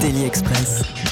Daily Express.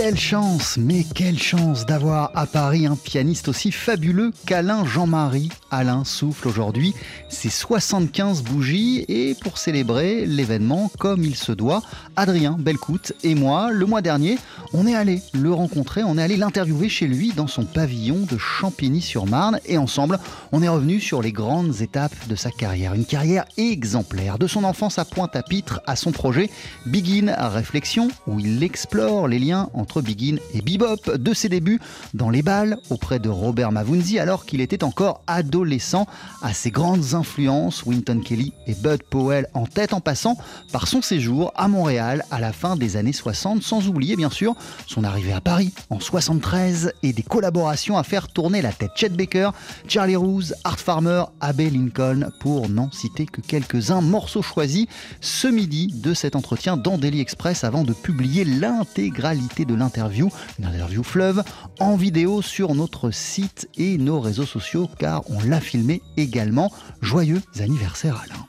Quelle chance, mais quelle chance d'avoir à Paris un pianiste aussi fabuleux qu'Alain Jean-Marie. Alain souffle aujourd'hui ses 75 bougies et pour célébrer l'événement comme il se doit, Adrien Belcout et moi, le mois dernier, on est allé le rencontrer, on est allé l'interviewer chez lui dans son pavillon de Champigny-sur-Marne et ensemble, on est revenu sur les grandes étapes de sa carrière. Une carrière exemplaire, de son enfance à Pointe-à-Pitre à son projet Begin à Réflexion, où il explore les liens entre Begin et Bebop, de ses débuts dans les balles auprès de Robert Mavunzi alors qu'il était encore adolescent, à ses grandes influences, Winton Kelly et Bud Powell en tête en passant par son séjour à Montréal à la fin des années 60, sans oublier bien sûr son arrivée à Paris en 73 et des collaborations à faire tourner la tête Chet Baker, Charlie Rouse, Art Farmer, Abbey Lincoln, pour n'en citer que quelques-uns. Morceaux choisis ce midi de cet entretien dans Daily Express avant de publier l'intégralité de l'interview, une interview fleuve, en vidéo sur notre site et nos réseaux sociaux car on l'a filmé également. Joyeux anniversaire Alain.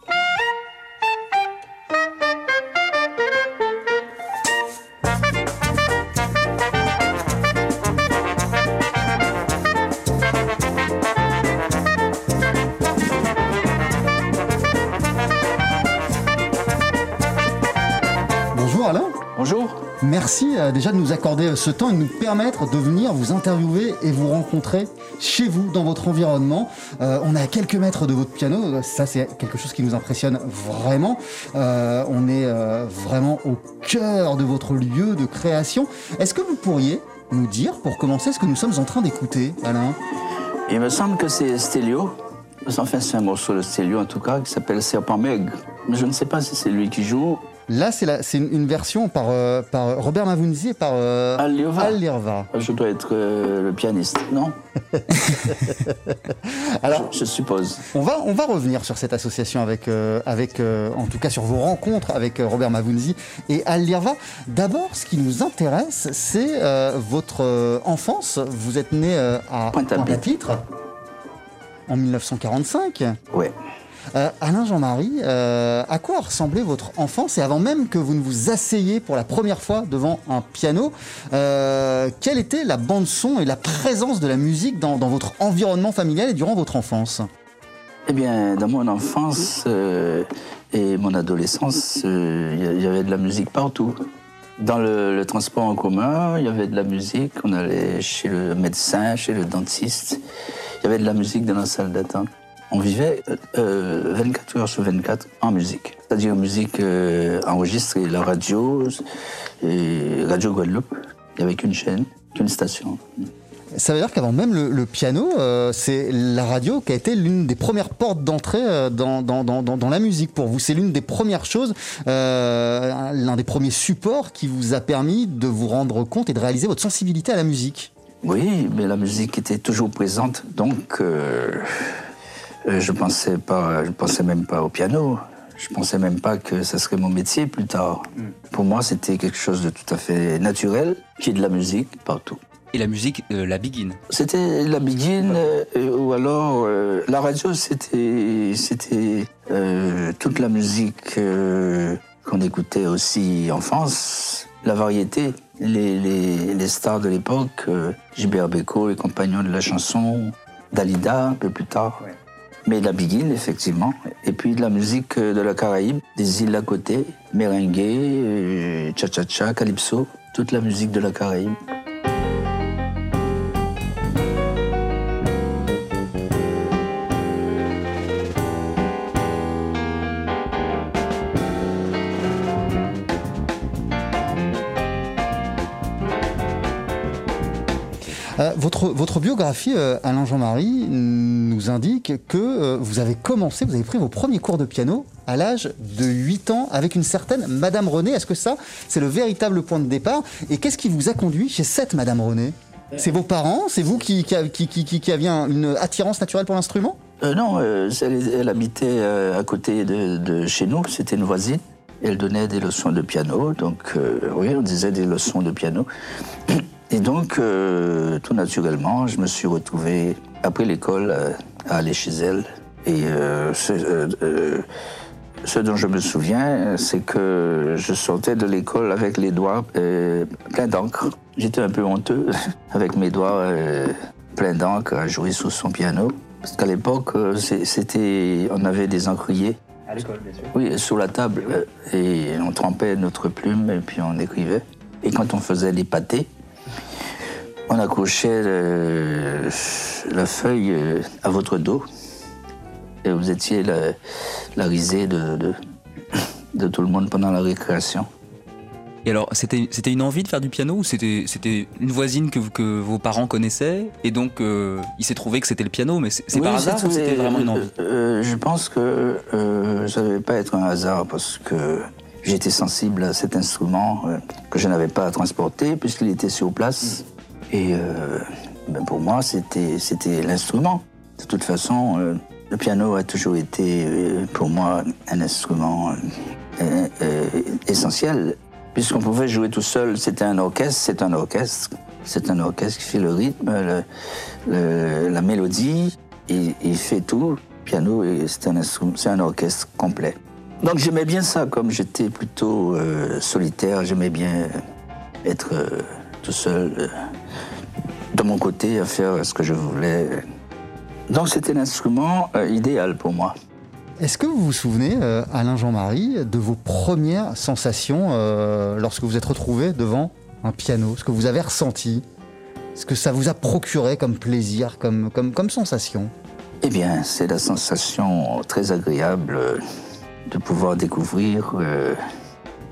Bonjour Alain. Bonjour. Merci euh, déjà de nous accorder ce temps et de nous permettre de venir vous interviewer et vous rencontrer chez vous, dans votre environnement. Euh, on est à quelques mètres de votre piano, ça c'est quelque chose qui nous impressionne vraiment. Euh, on est vraiment au cœur de votre lieu de création. Est-ce que vous pourriez nous dire, pour commencer, ce que nous sommes en train d'écouter, Alain? Il me semble que c'est Stelio. Enfin, c'est un morceau de Stelio en tout cas qui s'appelle Serpent Maigre. Mais je ne sais pas si c'est lui qui joue. Là, c'est une, version par, euh, par Robert Mavunzi et par euh, Al Lirva. Al Lirva. Je dois être euh, le pianiste, non Alors, Je suppose. On va, on va revenir sur cette association avec, euh, avec en tout cas sur vos rencontres avec Robert Mavunzi et Al Lirva. D'abord, ce qui nous intéresse, c'est votre enfance. Vous êtes né à Pointe-à-Pitre. en 1945. Ouais. Euh, Alain Jean-Marie, euh, à quoi ressemblait votre enfance Et avant même que vous ne vous asseyez pour la première fois devant un piano, euh, quelle était la bande-son et la présence de la musique dans, votre environnement familial et durant votre enfance? Eh bien, dans mon enfance et mon adolescence, il y avait de la musique partout. Dans le transport en commun, il y avait de la musique. On allait chez le médecin, chez le dentiste. Il y avait de la musique dans la salle d'attente. On vivait euh, 24 heures sur 24 en musique. C'est-à-dire musique euh, enregistrée, la radio, et Radio Guadeloupe. Il n'y avait qu'une chaîne, qu'une station. Ça veut dire qu'avant même le, le piano, euh, c'est la radio qui a été l'une des premières portes d'entrée euh, dans, dans, dans, dans- dans la musique pour vous. C'est l'une des premières choses, euh, l'un des premiers supports qui vous a permis de vous rendre compte et de réaliser votre sensibilité à la musique. Oui, mais la musique était toujours présente, donc euh, euh, je pensais pas, je pensais même pas au piano. Je pensais même pas que ça serait mon métier plus tard. Pour moi, c'était quelque chose de tout à fait naturel, qui est de la musique partout. Et la musique, euh, la begin. C'était la begin euh, ou alors euh, la radio, c'était c'était euh, toute la musique euh, qu'on écoutait aussi en France, la variété, les, les, les stars de l'époque, euh, Gilbert Bécaud, les compagnons de la chanson, Dalida un peu plus tard. Mais la begin, effectivement. Et puis de la musique euh, de la Caraïbe, des îles à côté, merengue, euh, cha-cha-cha, calypso, toute la musique de la Caraïbe. Votre, biographie, euh, Alain Jean-Marie, nous indique que euh, vous avez commencé, vous avez pris vos premiers cours de piano à l'âge de 8 ans avec une certaine Madame René. Est-ce que ça, c'est le véritable point de départ? Et qu'est-ce qui vous a conduit chez cette Madame René? C'est vos parents? C'est vous qui, qui, qui, qui, aviez un- une attirance naturelle pour l'instrument? Euh, non, elle, habitait à côté de, chez nous, c'était une voisine. Elle donnait des leçons de piano, donc oui, on disait des leçons de piano. Et donc, euh, tout naturellement, je me suis retrouvé après l'école euh, à aller chez elle. Et euh, ce, ce dont je me souviens, c'est que je sortais de l'école avec les doigts pleins d'encre. J'étais un peu honteux avec mes doigts pleins d'encre à jouer sous son piano. Parce qu'à l'époque, c'était, on avait des encriers. À l'école, bien sûr. Oui, sur la table. Et on trempait notre plume et puis on écrivait. Et quand on faisait des pâtés, on accrochait le- la feuille euh, à votre dos. Et vous étiez la, la risée de, de, de tout le monde pendant la récréation. Et alors, c'était une envie de faire du piano ou c'était une voisine que, que vos parents connaissaient et donc euh, il s'est trouvé que c'était le piano, mais c'est Oui, par hasard ou c'était vraiment une euh, envie? euh, Je pense que euh, ça ne devait pas être un hasard parce que j'étais sensible à cet instrument euh, que je n'avais pas à transporter puisqu'il était sur place. Et euh, ben, pour moi, c'était l'instrument. De toute façon, euh, le piano a toujours été euh, pour moi un instrument essentiel. Puisqu'on pouvait jouer tout seul, c'était un orchestre, c'est un orchestre. C'est un orchestre qui fait le rythme, la mélodie, il, fait tout. Le piano, c'est un, orchestre complet. Donc j'aimais bien ça, comme j'étais plutôt solitaire, j'aimais bien être tout seul, euh, de mon côté, à faire ce que je voulais. Donc c'était l'instrument euh, idéal pour moi. Est-ce que vous vous souvenez, euh, Alain Jean-Marie, de vos premières sensations euh, lorsque vous êtes retrouvé devant un piano? Ce que vous avez ressenti? Ce que ça vous a procuré comme plaisir, comme, comme, comme sensation? Eh bien, c'est la sensation très agréable de pouvoir découvrir euh,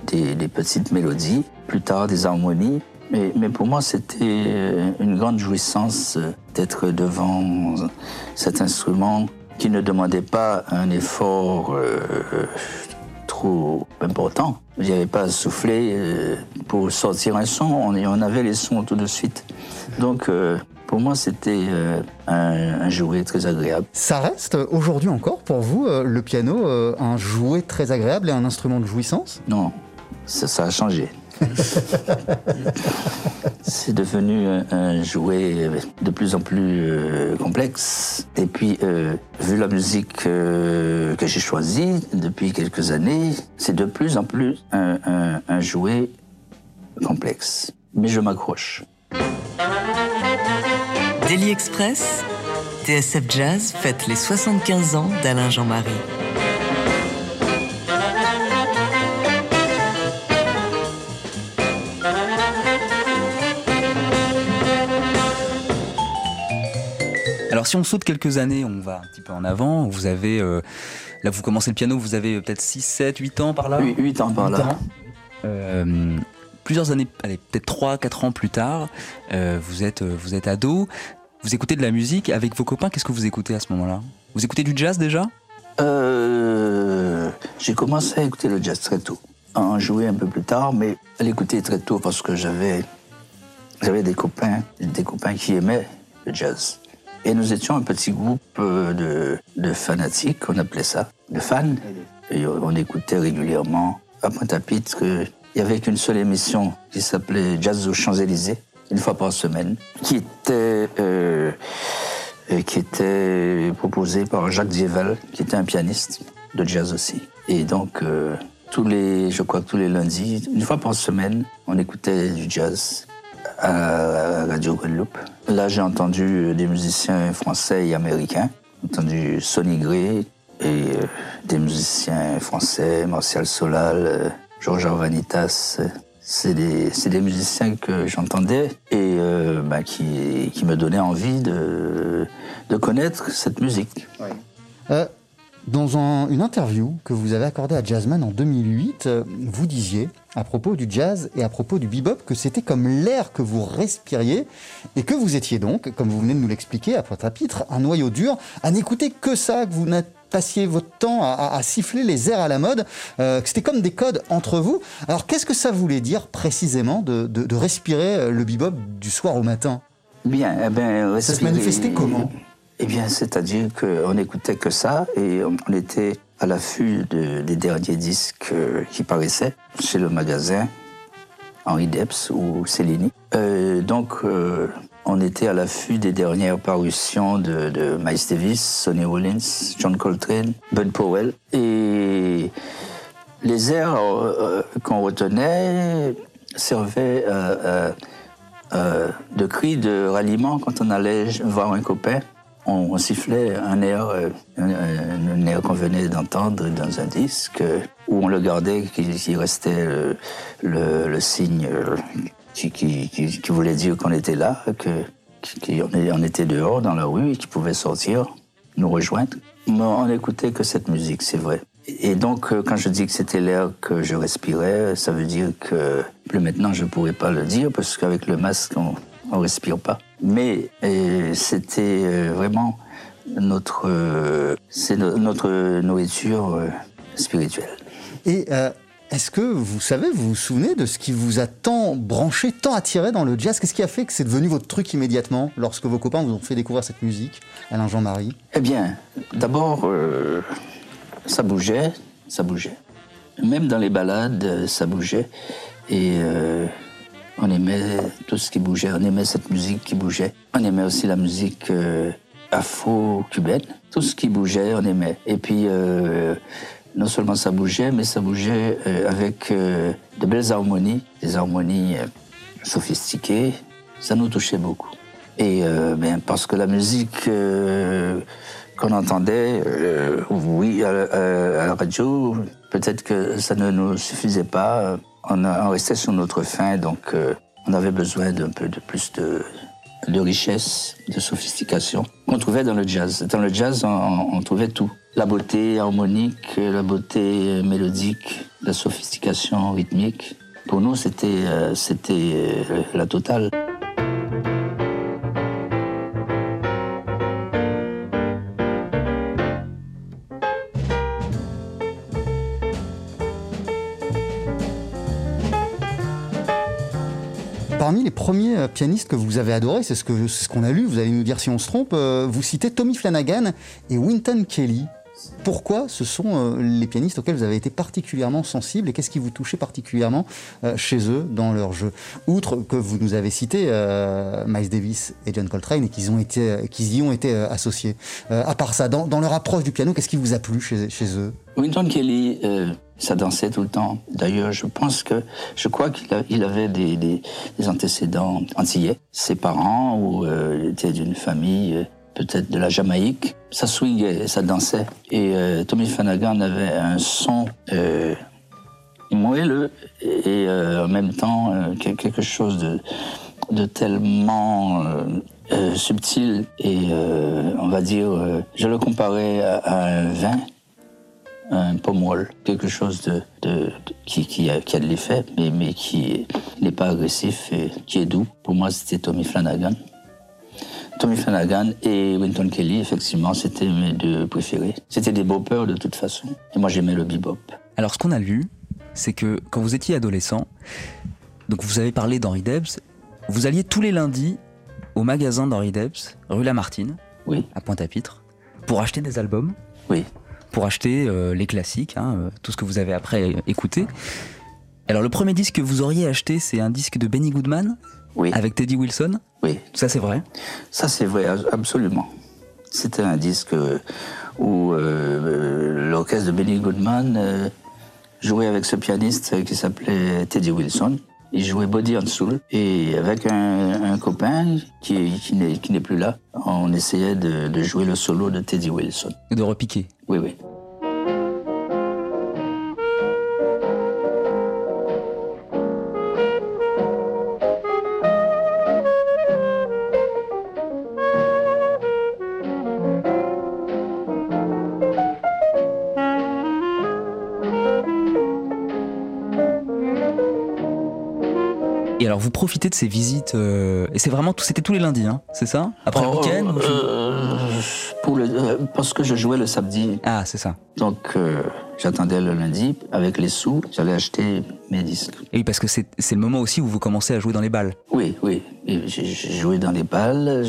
des, des petites mélodies, plus tard des harmonies. Mais, mais pour moi, c'était euh, une grande jouissance euh, d'être devant cet instrument qui ne demandait pas un effort euh, trop important. Il n'y avait pas à souffler euh, pour sortir un son, on, on avait les sons tout de suite. Donc, euh, pour moi, c'était un, un jouet très agréable. Ça reste aujourd'hui encore pour vous, le piano, un jouet très agréable et un instrument de jouissance? Non, ça, ça a changé. C'est devenu un, un jouet de plus en plus euh, complexe. Et puis, euh, vu la musique euh, que j'ai choisie depuis quelques années, c'est de plus en plus un, un- un jouet complexe. Mais je m'accroche. Daily Express, TSF Jazz fête les 75 ans d'Alain Jean-Marie. Alors si on saute quelques années, on va un petit peu en avant. Vous avez euh, là vous commencez le piano, vous avez peut-être 6, 7, 8 ans par là. 8, ans par là. ans. Euh, plusieurs années, allez, peut-être 3, 4 ans plus tard, euh, vous, êtes, euh, vous êtes ado, vous écoutez de la musique avec vos copains, qu'est-ce que vous écoutez à ce moment-là? Vous écoutez du jazz déjà? Euh, j'ai commencé à écouter le jazz très tôt. À en jouer un peu plus tard, mais à l'écouter très tôt parce que j'avais, j'avais des copains, des copains qui aimaient le jazz. Et nous étions un petit groupe euh, de, fanatiques, on appelait ça, de fans. Et on écoutait régulièrement. À Pointe-à-Pitre, il y avait qu'une seule émission qui s'appelait Jazz aux Champs-Élysées, une fois par semaine, qui était euh, euh, qui était proposé par Jacques Dieval, qui était un pianiste de jazz aussi. Et donc, tous les, je crois que tous les lundis, une fois par semaine, on écoutait du jazz à Radio Guadeloupe. Là, j'ai entendu des musiciens français et américains. J'ai entendu Sonny Gray et euh, des musiciens français, Martial Solal, euh, Georges Arvanitas. C'est des, musiciens que j'entendais et euh, bah, qui, qui me donnaient envie de, de connaître cette musique. Euh, Dans un- une interview que vous avez accordée à Jazzman en 2008, euh, vous disiez, à propos du jazz et à propos du bebop, que c'était comme l'air que vous respiriez et que vous étiez donc, comme vous venez de nous l'expliquer à Pointe-à-Pitre, un noyau dur, à n'écouter que ça, que vous passiez votre temps à, à- à siffler les airs à la mode, euh, que c'était comme des codes entre vous. Alors qu'est-ce que ça voulait dire précisément de, de- de respirer euh, le bebop du soir au matin? Bien, eh ben, Ça se manifestait comment? Eh bien, c'est-à-dire qu'on n'écoutait que ça et on était à l'affût de- des derniers disques euh, qui paraissaient chez le magasin Henri Debs ou Cellini. Euh, donc, euh, on était à l'affût des dernières parutions de, de Miles Davis, Sonny Rollins, John Coltrane, Bud Powell. Et les airs qu'on retenait servaient de cri de ralliement quand on allait voir un copain. On, sifflait un air, euh, un, qu'on venait d'entendre dans un disque, où on le gardait, qui, qui restait le, signe euh, qui, qui- qui- voulait dire qu'on était là, qu'on on était dehors dans la rue et qu'il pouvait sortir, nous rejoindre. Mais on n'écoutait que cette musique, c'est vrai. Et donc, euh, quand je dis que c'était l'air que je respirais, ça veut dire que plus maintenant, je ne pourrais pas le dire parce qu'avec le masque, on ne respire pas. Mais euh, c'était euh, vraiment notre, euh, c'est no- notre nourriture spirituelle. Et euh, est-ce que vous savez, vous vous souvenez de ce qui vous a tant branché, tant attiré dans le jazz? Qu'est-ce qui a fait que c'est devenu votre truc immédiatement lorsque vos copains vous ont fait découvrir cette musique, Alain Jean-Marie? Eh bien, d'abord, euh, ça bougeait, ça bougeait. Même dans les balades, ça bougeait. Et euh, on aimait tout ce qui bougeait. On aimait cette musique qui bougeait. On aimait aussi la musique euh, afro-cubaine. Tout ce qui bougeait, on aimait. Et puis, euh, non seulement ça bougeait, mais ça bougeait euh, avec de belles harmonies, des harmonies sophistiquées. Ça nous touchait beaucoup. Et ben, parce que la musique qu'on entendait, oui, à la radio, peut-être que ça ne nous suffisait pas. On, on restait sur notre faim, donc euh, on avait besoin d'un peu de plus de, richesse, de sophistication qu'on trouvait dans le jazz. Dans le jazz, on, on trouvait tout. La beauté harmonique, la beauté mélodique, la sophistication rythmique. Pour nous, c'était euh, c'était euh, la totale. Premiers euh, pianistes que vous avez adorés, c'est ce c'est ce qu'on a lu, vous allez nous dire si on se trompe, euh, vous citez Tommy Flanagan et Wynton Kelly. Pourquoi ce sont euh, les pianistes auxquels vous avez été particulièrement sensibles et qu'est-ce qui vous touchait particulièrement chez eux dans leur jeu? Outre que vous nous avez cité Miles Davis et John Coltrane et qu'ils y ont été associés. Euh, à part ça, dans, leur approche du piano, qu'est-ce qui vous a plu chez, eux? Winton Kelly, ça dansait tout le temps. D'ailleurs, je pense que, je crois qu'il il avait des, antécédents antillais. Ses parents ou euh, étaient d'une famille euh, peut-être de la Jamaïque. Ça swingait, ça dansait. Et euh, Tommy Flanagan avait un son euh, moelleux et en même temps quel- quelque chose de, tellement subtil et on va dire, je le comparais à un vin un pommol, quelque chose de, de- de- qui, qui a, qui a de l'effet, mais, mais qui n'est pas agressif et qui est doux. Pour moi, c'était Tommy Flanagan. Tommy Flanagan et Winton Kelly, effectivement, c'était mes deux préférés. C'était des boppers de toute façon. Et moi, j'aimais le bebop. Alors, ce qu'on a lu, c'est que quand vous étiez adolescent, donc vous avez parlé d'Henri Debs, vous alliez tous les lundis au magasin d'Henri Debs, rue Lamartine, Oui, à Pointe-à-Pitre, pour acheter des albums, oui. Pour acheter euh, les classiques, hein, euh, tout ce que vous avez après écouté. Alors, le premier disque que vous auriez acheté, c'est un disque de Benny Goodman, Oui, avec Teddy Wilson. oui. Ça, c'est vrai? Ça, c'est vrai, absolument. C'était un disque où euh, l'orchestre de Benny Goodman euh, jouait avec ce pianiste qui s'appelait Teddy Wilson. Il jouait Body and Soul. Et avec un, un copain qui, qui n'est qui n'est plus là, on essayait de, de jouer le solo de Teddy Wilson. Et de repiquer. Oui, oui. Vous profitez de ces visites, euh, et c'est vraiment, tout- c'était tous les lundis, hein, c'est ça? Après le Oh, week-end euh, pour le, euh, Parce que je jouais le samedi. Ah, c'est ça. Donc, euh, j'attendais le lundi. Avec les sous, j'allais acheter mes disques. Et oui, parce que c'est le moment aussi où vous commencez à jouer dans les balles. Oui, oui. J'ai joué dans les balles.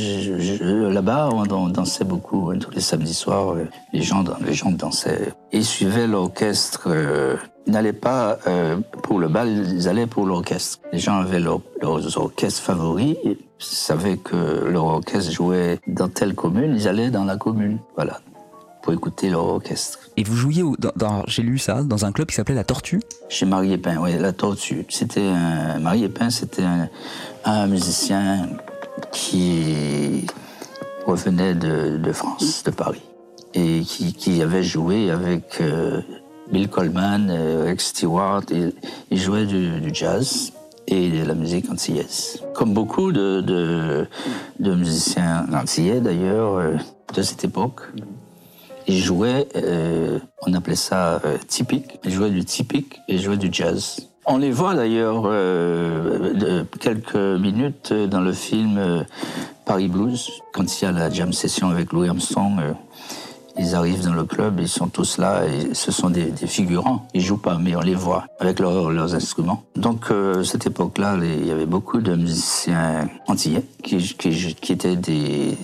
Là-bas, on, dansait beaucoup. hein, tous les samedis soirs, euh, les gens, les gens dansaient. Ils suivaient l'orchestre. euh, ils n'allaient pas euh, pour le bal, ils allaient pour l'orchestre. Les gens avaient leur- leurs orchestres favoris. Ils savaient que leur orchestre jouait dans telle commune. Ils allaient dans la commune. Voilà. Pour écouter leur orchestre. Et vous jouiez, au- dans, dans- j'ai lu ça, dans un club qui s'appelait La Tortue. Chez Marie Epin, oui, la tortue. C'était Marie Epin, c'était un, un musicien qui revenait de, de France, de Paris, et qui, qui avait joué avec euh, Bill Coleman, euh, Rex Stewart. et il jouait du, du jazz et de la musique antillaise. Comme beaucoup de, de, de musiciens antillais, d'ailleurs, euh, de cette époque, il jouait, euh, on appelait ça euh, typique. Il jouait du typique et jouait du jazz. On les voit d'ailleurs euh, quelques minutes dans le film euh, Paris Blues, quand il y a la jam session avec Louis Armstrong. ils arrivent dans le club, ils sont tous là, et ce sont des, figurants. Ils jouent pas, mais on les voit avec leurs- instruments. Donc, cette époque-là, il y avait beaucoup de musiciens antillais qui étaient des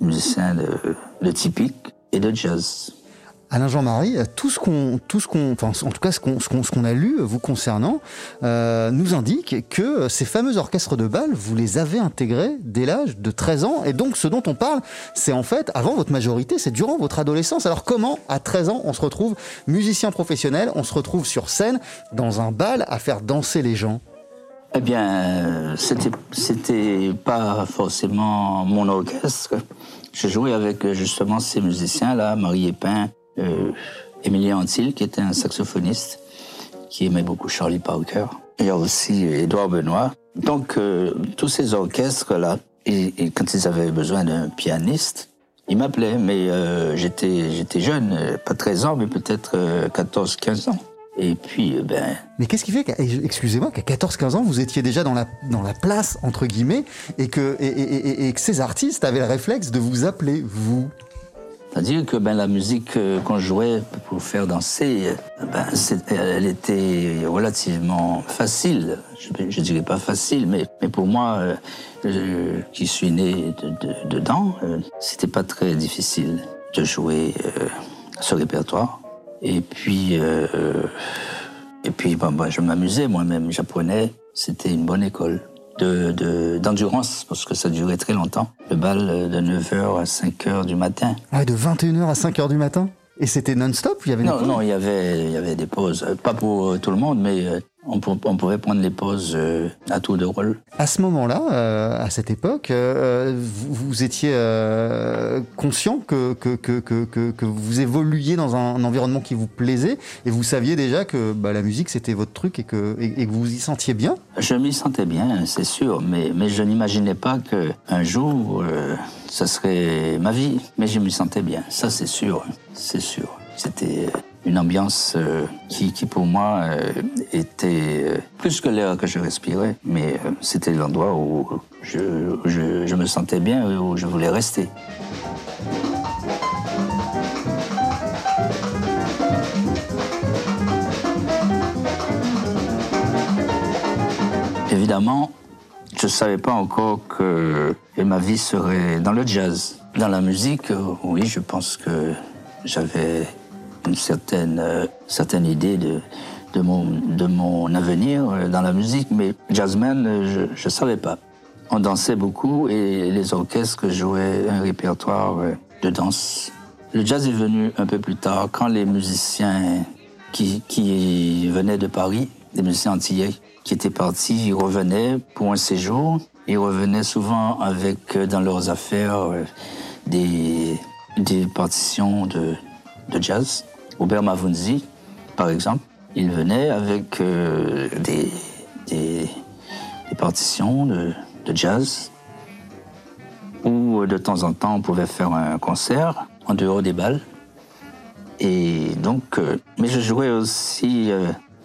musiciens de, de typique et de jazz. Alain Jean-Marie, tout ce qu'on, tout ce qu'on, enfin, en tout cas ce qu'on, ce qu'on, ce qu'on a lu vous concernant, euh, nous indique que ces fameux orchestres de bal, vous les avez intégrés dès l'âge de 13 ans, et donc ce dont on parle, c'est en fait avant votre majorité, c'est durant votre adolescence. Alors comment, à 13 ans, on se retrouve musicien professionnel, on se retrouve sur scène dans un bal à faire danser les gens? Eh bien, euh, c'était c'était pas forcément mon orchestre. Je jouais avec euh, justement ces musiciens-là, Marie Epin, euh, Antil, qui était un saxophoniste, qui aimait beaucoup Charlie Parker. Il y a aussi Édouard Benoît. Donc, euh, tous ces orchestres-là, quand ils avaient besoin d'un pianiste, ils m'appelaient, mais euh, j'étais jeune, euh, pas 13 ans, mais peut-être 14-15 ans. Et puis, euh, ben, Mais qu'est-ce qui fait, qu'à- excusez-moi, qu'à 14-15 ans, vous étiez déjà dans la, dans la place, entre guillemets, et que, et, et- et- que ces artistes avaient le réflexe de vous appeler, vous? C'est-à-dire que ben, la musique euh, qu'on jouait pour faire danser, euh, ben, elle était relativement facile. Je ne dirais pas facile, mais, mais pour moi, euh, euh, qui suis né de- de- dedans, euh, c'était pas très difficile de jouer ce répertoire. Et puis, euh, puis ben, ben, je m'amusais moi-même, j'apprenais. C'était une bonne école de- de- d'endurance, parce que ça durait très longtemps. Le bal euh, de 9h à 5h du matin. Ouais, de 21h à 5h du matin? Et c'était non-stop Il y avait des Non, pauses non, il y avait, il y avait des pauses. Euh, Pas pour euh, tout le monde, mais euh, on, pou- on pouvait prendre les pauses à tour de rôle. À ce moment-là, euh, à cette époque, euh, vous, vous étiez euh, conscient que, que, que, que, que- vous évoluiez dans un, un environnement qui vous plaisait et vous saviez déjà que bah, la musique c'était votre truc et que, et, et que vous y sentiez bien? Je m'y sentais bien, c'est sûr, mais, mais je n'imaginais pas que un jour, ça serait ma vie. Mais je m'y sentais bien, ça c'est sûr, c'est sûr. C'était euh, une ambiance euh, qui, pour moi euh, était plus que l'air que je respirais, mais c'était l'endroit où je, où je, je me sentais bien et où je voulais rester. Évidemment, je ne savais pas encore que ma vie serait dans le jazz. Dans la musique, euh, oui, je pense que j'avais une certaine, euh, certaine idée de, de, mon, de mon avenir euh, dans la musique, mais jazzman, je ne savais pas. On dansait beaucoup et les orchestres jouaient un répertoire de danse. Le jazz est venu un peu plus tard, quand les musiciens qui, qui venaient de Paris, des musiciens antillais qui étaient partis, ils revenaient pour un séjour. Ils revenaient souvent avec euh, dans leurs affaires euh, des, partitions de, jazz. Robert Mavunzi, par exemple, il venait avec euh, des, partitions de, jazz euh, de temps en temps on pouvait faire un concert en dehors des balles. Et donc, mais je jouais aussi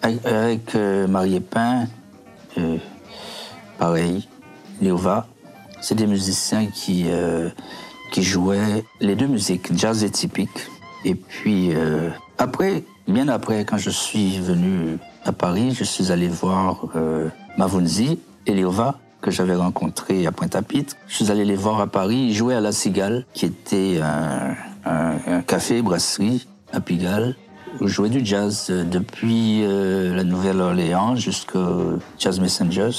avec, euh, Marie Epin, euh, pareil. Léova, c'est des musiciens qui, euh, qui jouaient les deux musiques, jazz et typique. Et puis, euh, après, bien après, quand je suis venu à Paris, je suis allé voir euh, Mavunzi et Léova, que j'avais rencontré à Pointe-à-Pitre. Je suis allé les voir à Paris. Jouaient à La Cigale, qui était un, un, un café, brasserie à Pigalle. Jouaient du jazz euh, depuis euh, la Nouvelle-Orléans jusqu'au Jazz Messengers.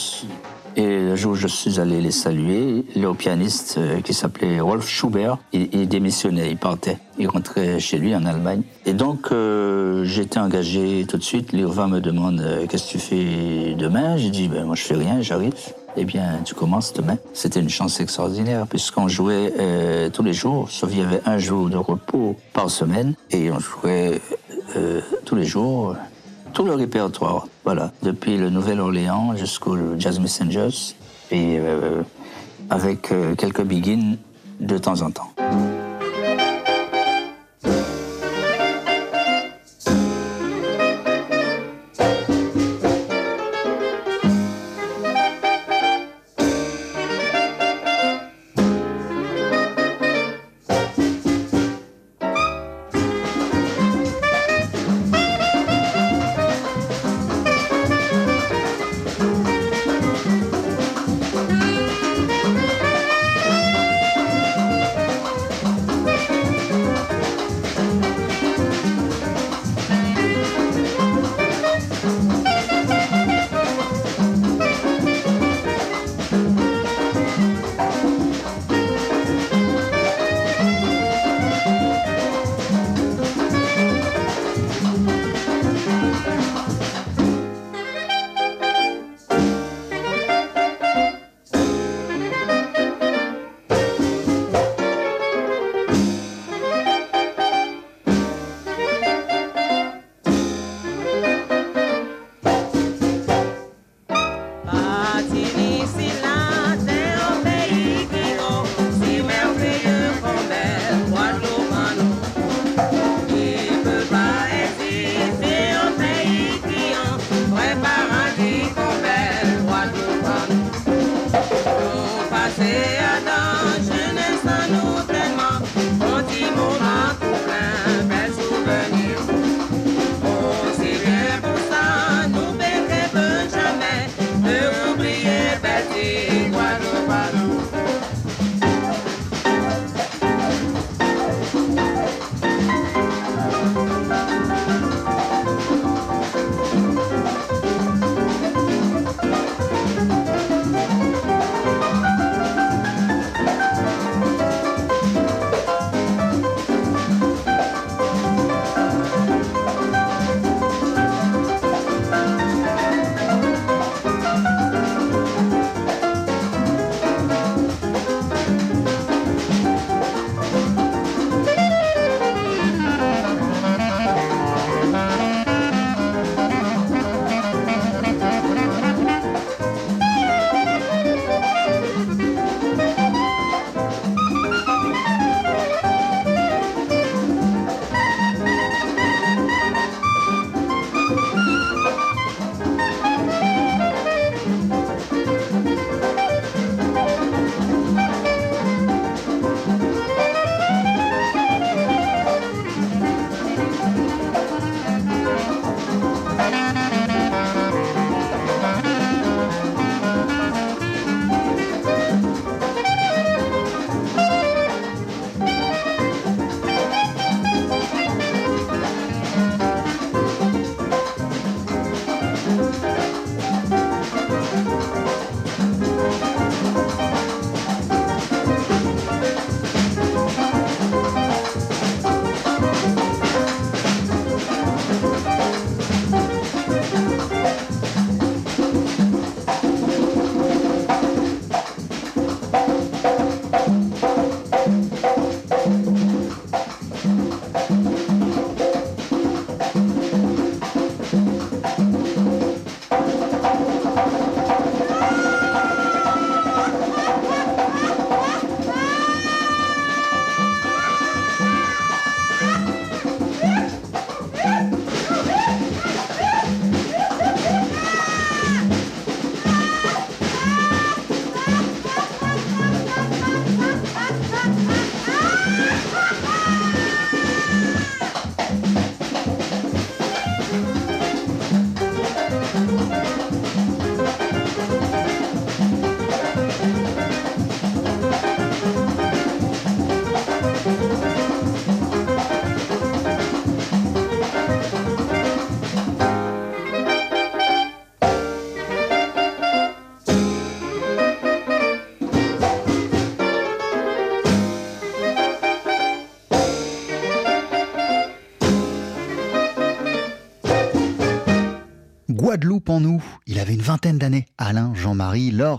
Et le jour où je suis allé les saluer, le pianiste euh, qui s'appelait Rolf Schubert, il, il, démissionnait, il partait. Il rentrait chez lui en Allemagne. Et donc, j'étais engagé tout de suite. Léova me demande Qu'est-ce que tu fais demain? J'ai dit ben, Moi, je fais rien, j'arrive. Eh bien, tu commences demain. C'était une chance extraordinaire, puisqu'on jouait tous les jours, sauf qu'il y avait un jour de repos par semaine, et on jouait euh, tous les jours tout le répertoire, voilà, depuis le Nouvelle-Orléans jusqu'au Jazz Messengers, et euh, avec euh, quelques begins de temps en temps.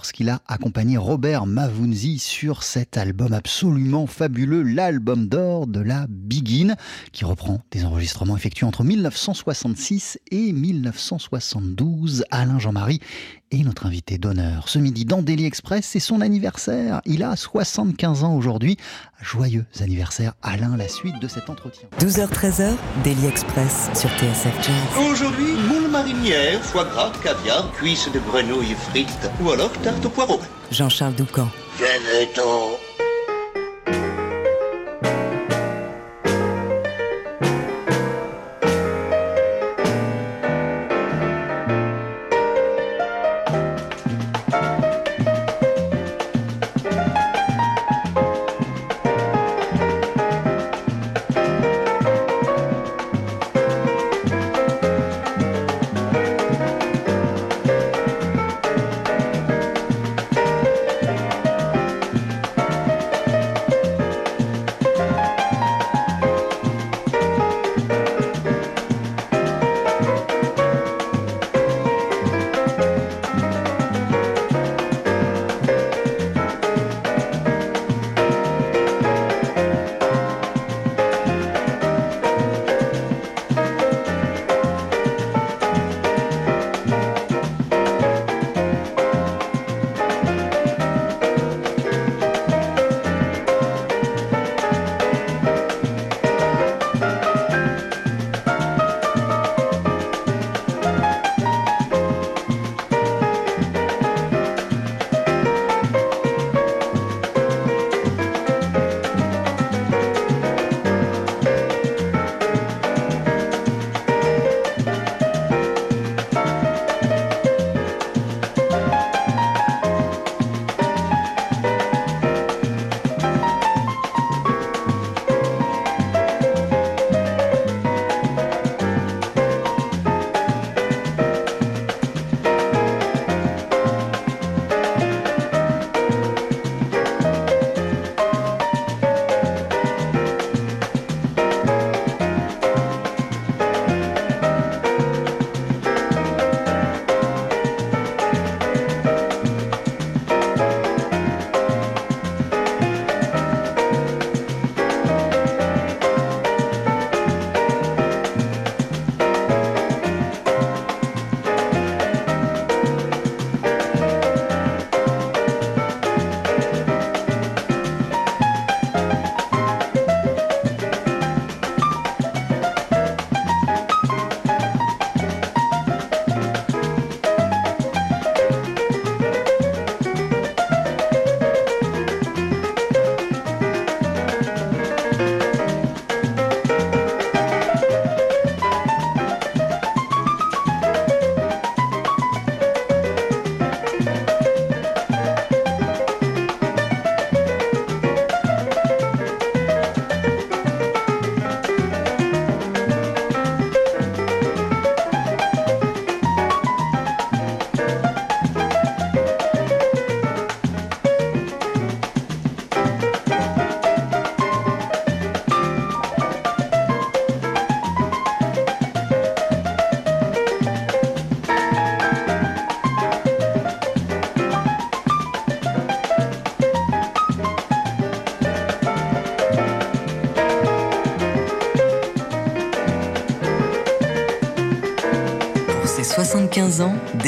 Lorsqu'il a accompagné Robert Mavunzi sur cet album absolument fabuleux, l'album d'or de la Begin, qui reprend des enregistrements effectués entre 1966 et 1972. Alain Jean-Marie est notre invité d'honneur. Ce midi dans Daily Express, c'est son anniversaire. Il a 75 ans aujourd'hui. Joyeux anniversaire Alain, la suite de cet entretien. 12h-13h, Daily Express sur TSF Jazz. Aujourd'hui, moule marinière, foie gras, caviar, cuisses de grenouille frites ou alors tarte au poireau. Jean-Charles Doucan. Venez-t'en.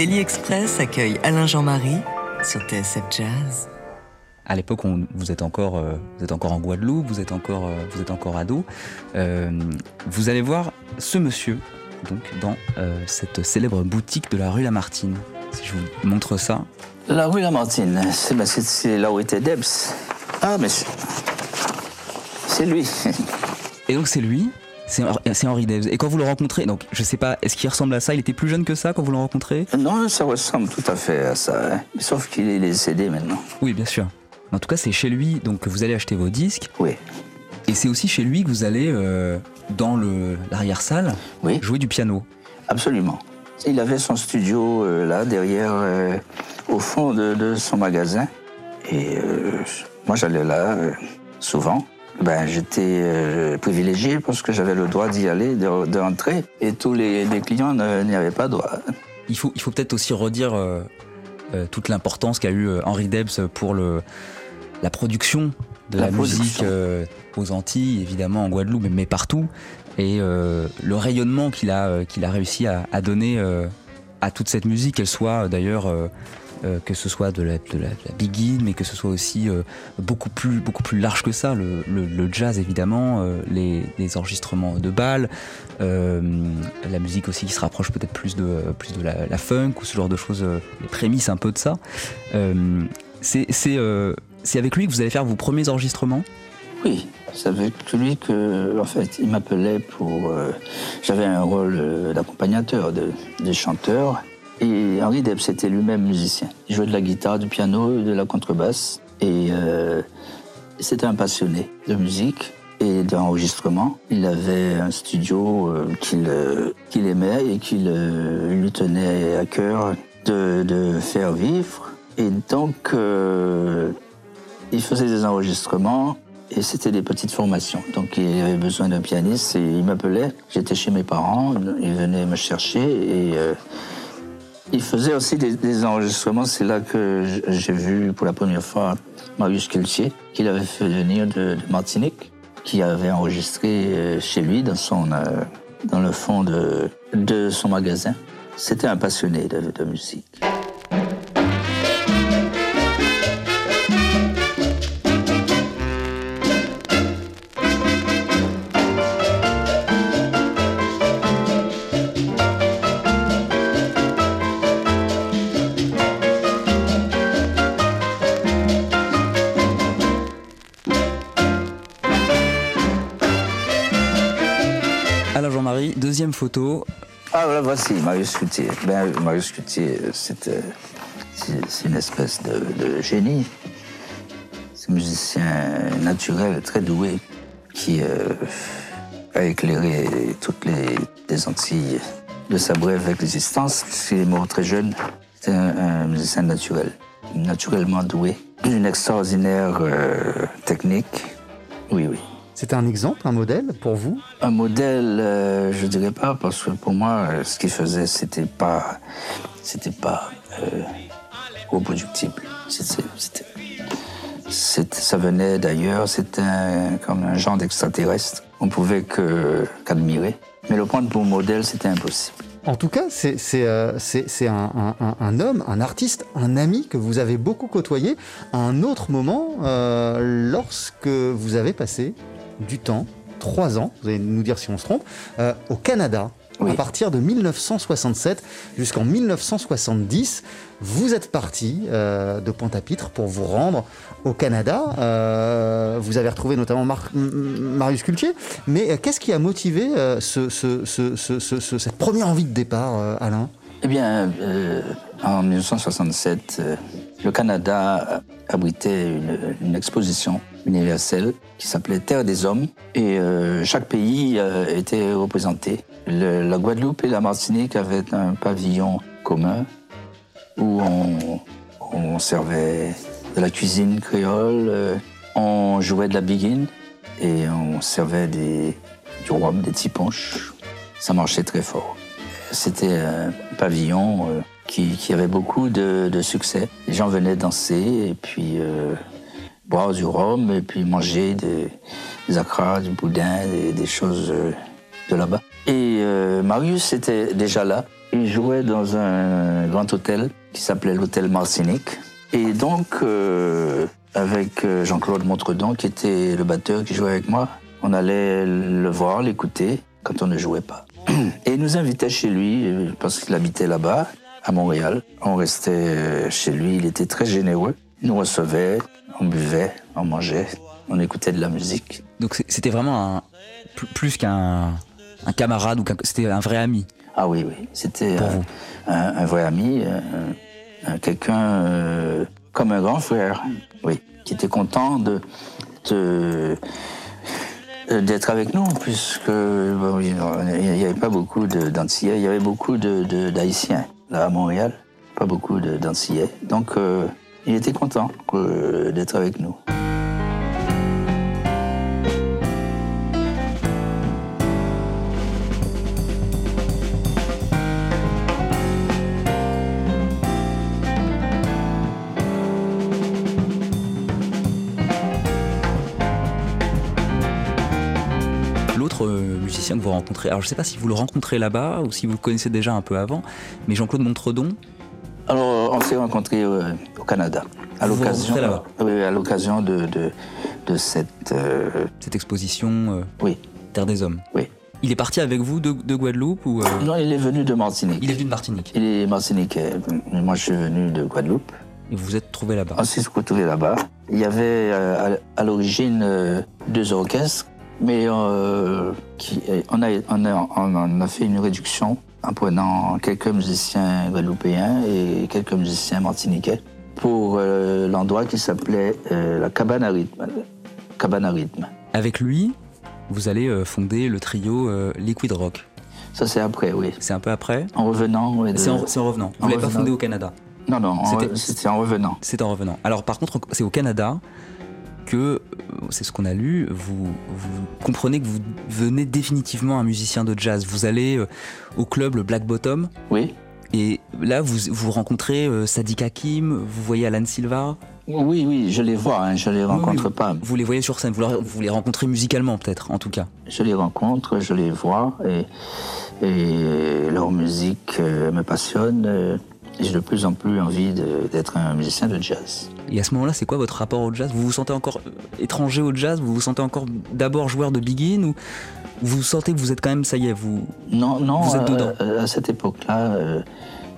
Daily Express accueille Alain Jean-Marie sur TSF Jazz. À l'époque, on- vous êtes encore, euh, vous êtes encore en Guadeloupe, vous êtes encore, euh, vous êtes encore ado. Euh, vous allez voir ce monsieur, donc dans euh, cette célèbre boutique de la rue Lamartine. Si je vous montre ça, La rue Lamartine, c'est c'est- c'est là où était Debs. Ah, mais c'est- c'est lui. et donc c'est lui. C'est c'est Henri Debs. Et quand vous le rencontrez, donc je sais pas, est-ce qu'il ressemble à ça? Il était plus jeune que ça quand vous le rencontrez? Non, ça ressemble tout à fait à ça. hein. Sauf qu'il est décédé maintenant. Oui, bien sûr. En tout cas, c'est chez lui donc que vous allez acheter vos disques. Oui. Et c'est aussi chez lui que vous allez euh, dans le- l'arrière-salle Oui. jouer du piano. Absolument. Il avait son studio euh, là, derrière, euh, au fond de, de son magasin. Et euh, moi, j'allais là euh, souvent. Ben, j'étais euh, privilégié parce que j'avais le droit d'y aller, de, de rentrer. Et tous les, les clients n'y avaient pas droit. il faut, il faut peut-être aussi redire euh, euh, toute l'importance qu'a eu Henri Debs pour le, la production de la, La musique aux Antilles, évidemment en Guadeloupe, mais, partout. Et le rayonnement qu'il a, qu'il a réussi à, à donner à toute cette musique, qu'elle soit d'ailleurs, euh, que ce soit de la, de la, de la big in, mais que ce soit aussi euh, beaucoup, plus, beaucoup plus large que ça. Le, jazz, évidemment, euh, les, enregistrements de balles, la musique aussi qui se rapproche peut-être plus de, plus de la, funk ou ce genre de choses, les prémices un peu de ça. C'est avec lui que vous allez faire vos premiers enregistrements? Oui, c'est avec lui que, en fait, il m'appelait pour. J'avais un rôle d'accompagnateur de, des chanteurs. Et Henri Debs était lui-même musicien. Il jouait de la guitare, du piano, de la contrebasse. Et euh, c'était un passionné de musique et d'enregistrement. Il avait un studio euh, qu'il euh, qu'il aimait et qu'il lui tenait à cœur de, faire vivre. Et donc, il faisait des enregistrements et c'était des petites formations. Donc il avait besoin d'un pianiste et il m'appelait. J'étais chez mes parents, il venait me chercher et il faisait aussi des, enregistrements. C'est là que j'ai vu pour la première fois Marius Cultier, qu'il avait fait venir de, Martinique, qui avait enregistré euh, chez lui dans, son, euh, dans le fond de, son magasin. C'était un passionné de musique. Ah voilà, voici Marius Coutier. Ben, Marius Coutier, c'est euh, c'est- une espèce de, génie. C'est un musicien naturel, très doué, qui euh, a éclairé toutes les, les Antilles de sa brève existence. Il est mort très jeune. C'est un, un musicien naturel, naturellement doué, d'une extraordinaire euh, technique. Oui, oui. C'est un exemple, un modèle pour vous? Un modèle, euh, je dirais pas, parce que pour moi, euh, ce qu'il faisait, c'était pas, c'était pas euh, reproductible. C'était, ça venait d'ailleurs, c'était comme un genre d'extraterrestre. On pouvait qu'admirer. Mais le prendre pour modèle, c'était impossible. En tout cas, c'est euh, un homme, un artiste, un ami que vous avez beaucoup côtoyé à un autre moment euh, lorsque vous avez passé du temps, trois ans, vous allez nous dire si on se trompe, euh, au Canada. Oui. À partir de 1967 jusqu'en 1970, vous êtes parti euh, de Pointe-à-Pitre pour vous rendre au Canada. Euh, vous avez retrouvé notamment Mar- Marius Cultier. Mais qu'est-ce qui a motivé ce- ce- ce- ce- ce- ce- cette première envie de départ, Alain? Eh bien, en 1967, euh, le Canada abritait une, une exposition universelle qui s'appelait Terre des Hommes et euh, chaque pays euh, était représenté. La Guadeloupe et la Martinique avaient un pavillon commun où on, servait de la cuisine créole, euh, on jouait de la biguine et on servait du rhum, des petits punch. Ça marchait très fort. C'était un pavillon qui, avait beaucoup de, succès. Les gens venaient danser et puis boire du rhum et puis manger des, des acras, du boudin, des, choses euh, de là-bas. Et euh, Marius était déjà là. Il jouait dans un grand hôtel qui s'appelait l'hôtel Martinique. Et donc, euh, avec euh, Jean-Claude Montredon, qui était le batteur qui jouait avec moi, on allait le voir, l'écouter quand on ne jouait pas. Et il nous invitait chez lui, parce qu'il habitait là-bas, à Montréal. On restait chez lui, il était très généreux. Il nous recevait, on buvait, on mangeait, on écoutait de la musique. Donc c'était vraiment un, plus- qu'un un camarade ou c'était un vrai ami. Ah oui, oui, c'était un, vrai ami, un- quelqu'un euh, comme un grand frère, oui, qui était content de de- euh, d'être avec nous, puisque bon, il n'y avait pas beaucoup de- d'Antillais, il y avait beaucoup de- de- d'Haïtiens là à Montréal, pas beaucoup de- d'Antillais. Donc euh, il était content euh, d'être avec nous. L'autre euh, musicien que vous rencontrez, alors je ne sais pas si vous le rencontrez là-bas ou si vous le connaissez déjà un peu avant, mais Jean-Claude Montredon, on s'est rencontrés euh, au Canada à l'occasion, oui, à l'occasion de, de, de cette, euh, Cette exposition euh, oui, Terre des Hommes? oui. Il est parti avec vous de, de Guadeloupe ou euh, Non, il est venu de Martinique. il est venu de Martinique Il est martiniquais. Moi, je suis venu de Guadeloupe. et vous vous êtes trouvé là-bas? On s'est retrouvés là-bas. Il y avait euh, à, à l'origine euh, deux orchestres, mais euh, qui, on, a, on, a, on a fait une réduction en prenant quelques musiciens guadeloupéens et quelques musiciens martiniquais pour euh, l'endroit qui s'appelait euh, la cabane à rythme. Cabane à rythme. Avec lui, vous allez euh, fonder le trio Liquid Rock. Ça, c'est après, oui. C'est un peu après. En revenant. oui, de- C'est en, revenant. Vous en l'avez pas fondé au Canada. Non, non, c'était en revenant. C'est en revenant. Alors par contre, c'est au Canada que, euh, c'est ce qu'on a lu, vous, vous comprenez que vous devenez définitivement un musicien de jazz. Vous allez euh, au club le Black Bottom Oui. et là vous, vous rencontrez euh, Sadiq Hakim, vous voyez Alan Silva, Oui, oui, je les vois, hein, je les rencontre oui. pas. vous les voyez sur scène, vous, leur- vous les rencontrez musicalement peut-être en tout cas. Je les rencontre, je les vois et, et leur musique euh, me passionne. Et J'ai de plus en plus envie d'être un musicien de jazz. Et à ce moment-là, c'est quoi votre rapport au jazz? Vous vous sentez encore euh, étranger au jazz? Vous vous sentez encore d'abord joueur de begin? Ou vous sentez que vous êtes quand même, ça y est, vous... Non, non, Vous êtes euh, dedans? euh, à cette époque-là, euh,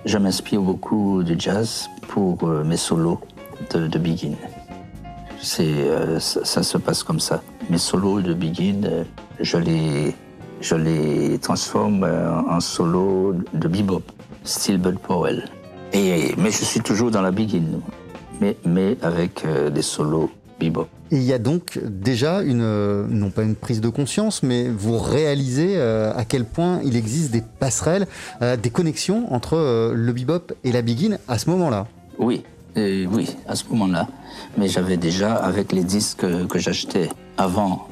je m'inspire beaucoup du jazz pour euh, mes solos de, de begin. C'est, ça, ça se passe comme ça. Mes solos de begin, je les, je les transforme en solos de bebop, style Bud Powell. Et, mais je suis toujours dans la begin, mais, mais avec euh, des solos bebop. Et il y a donc déjà une, euh, non pas une prise de conscience, mais vous réalisez euh, à quel point il existe des passerelles, des connexions entre le bebop et la begin à ce moment-là. Oui, oui, à ce moment-là. Mais j'avais déjà, avec les disques que, j'achetais avant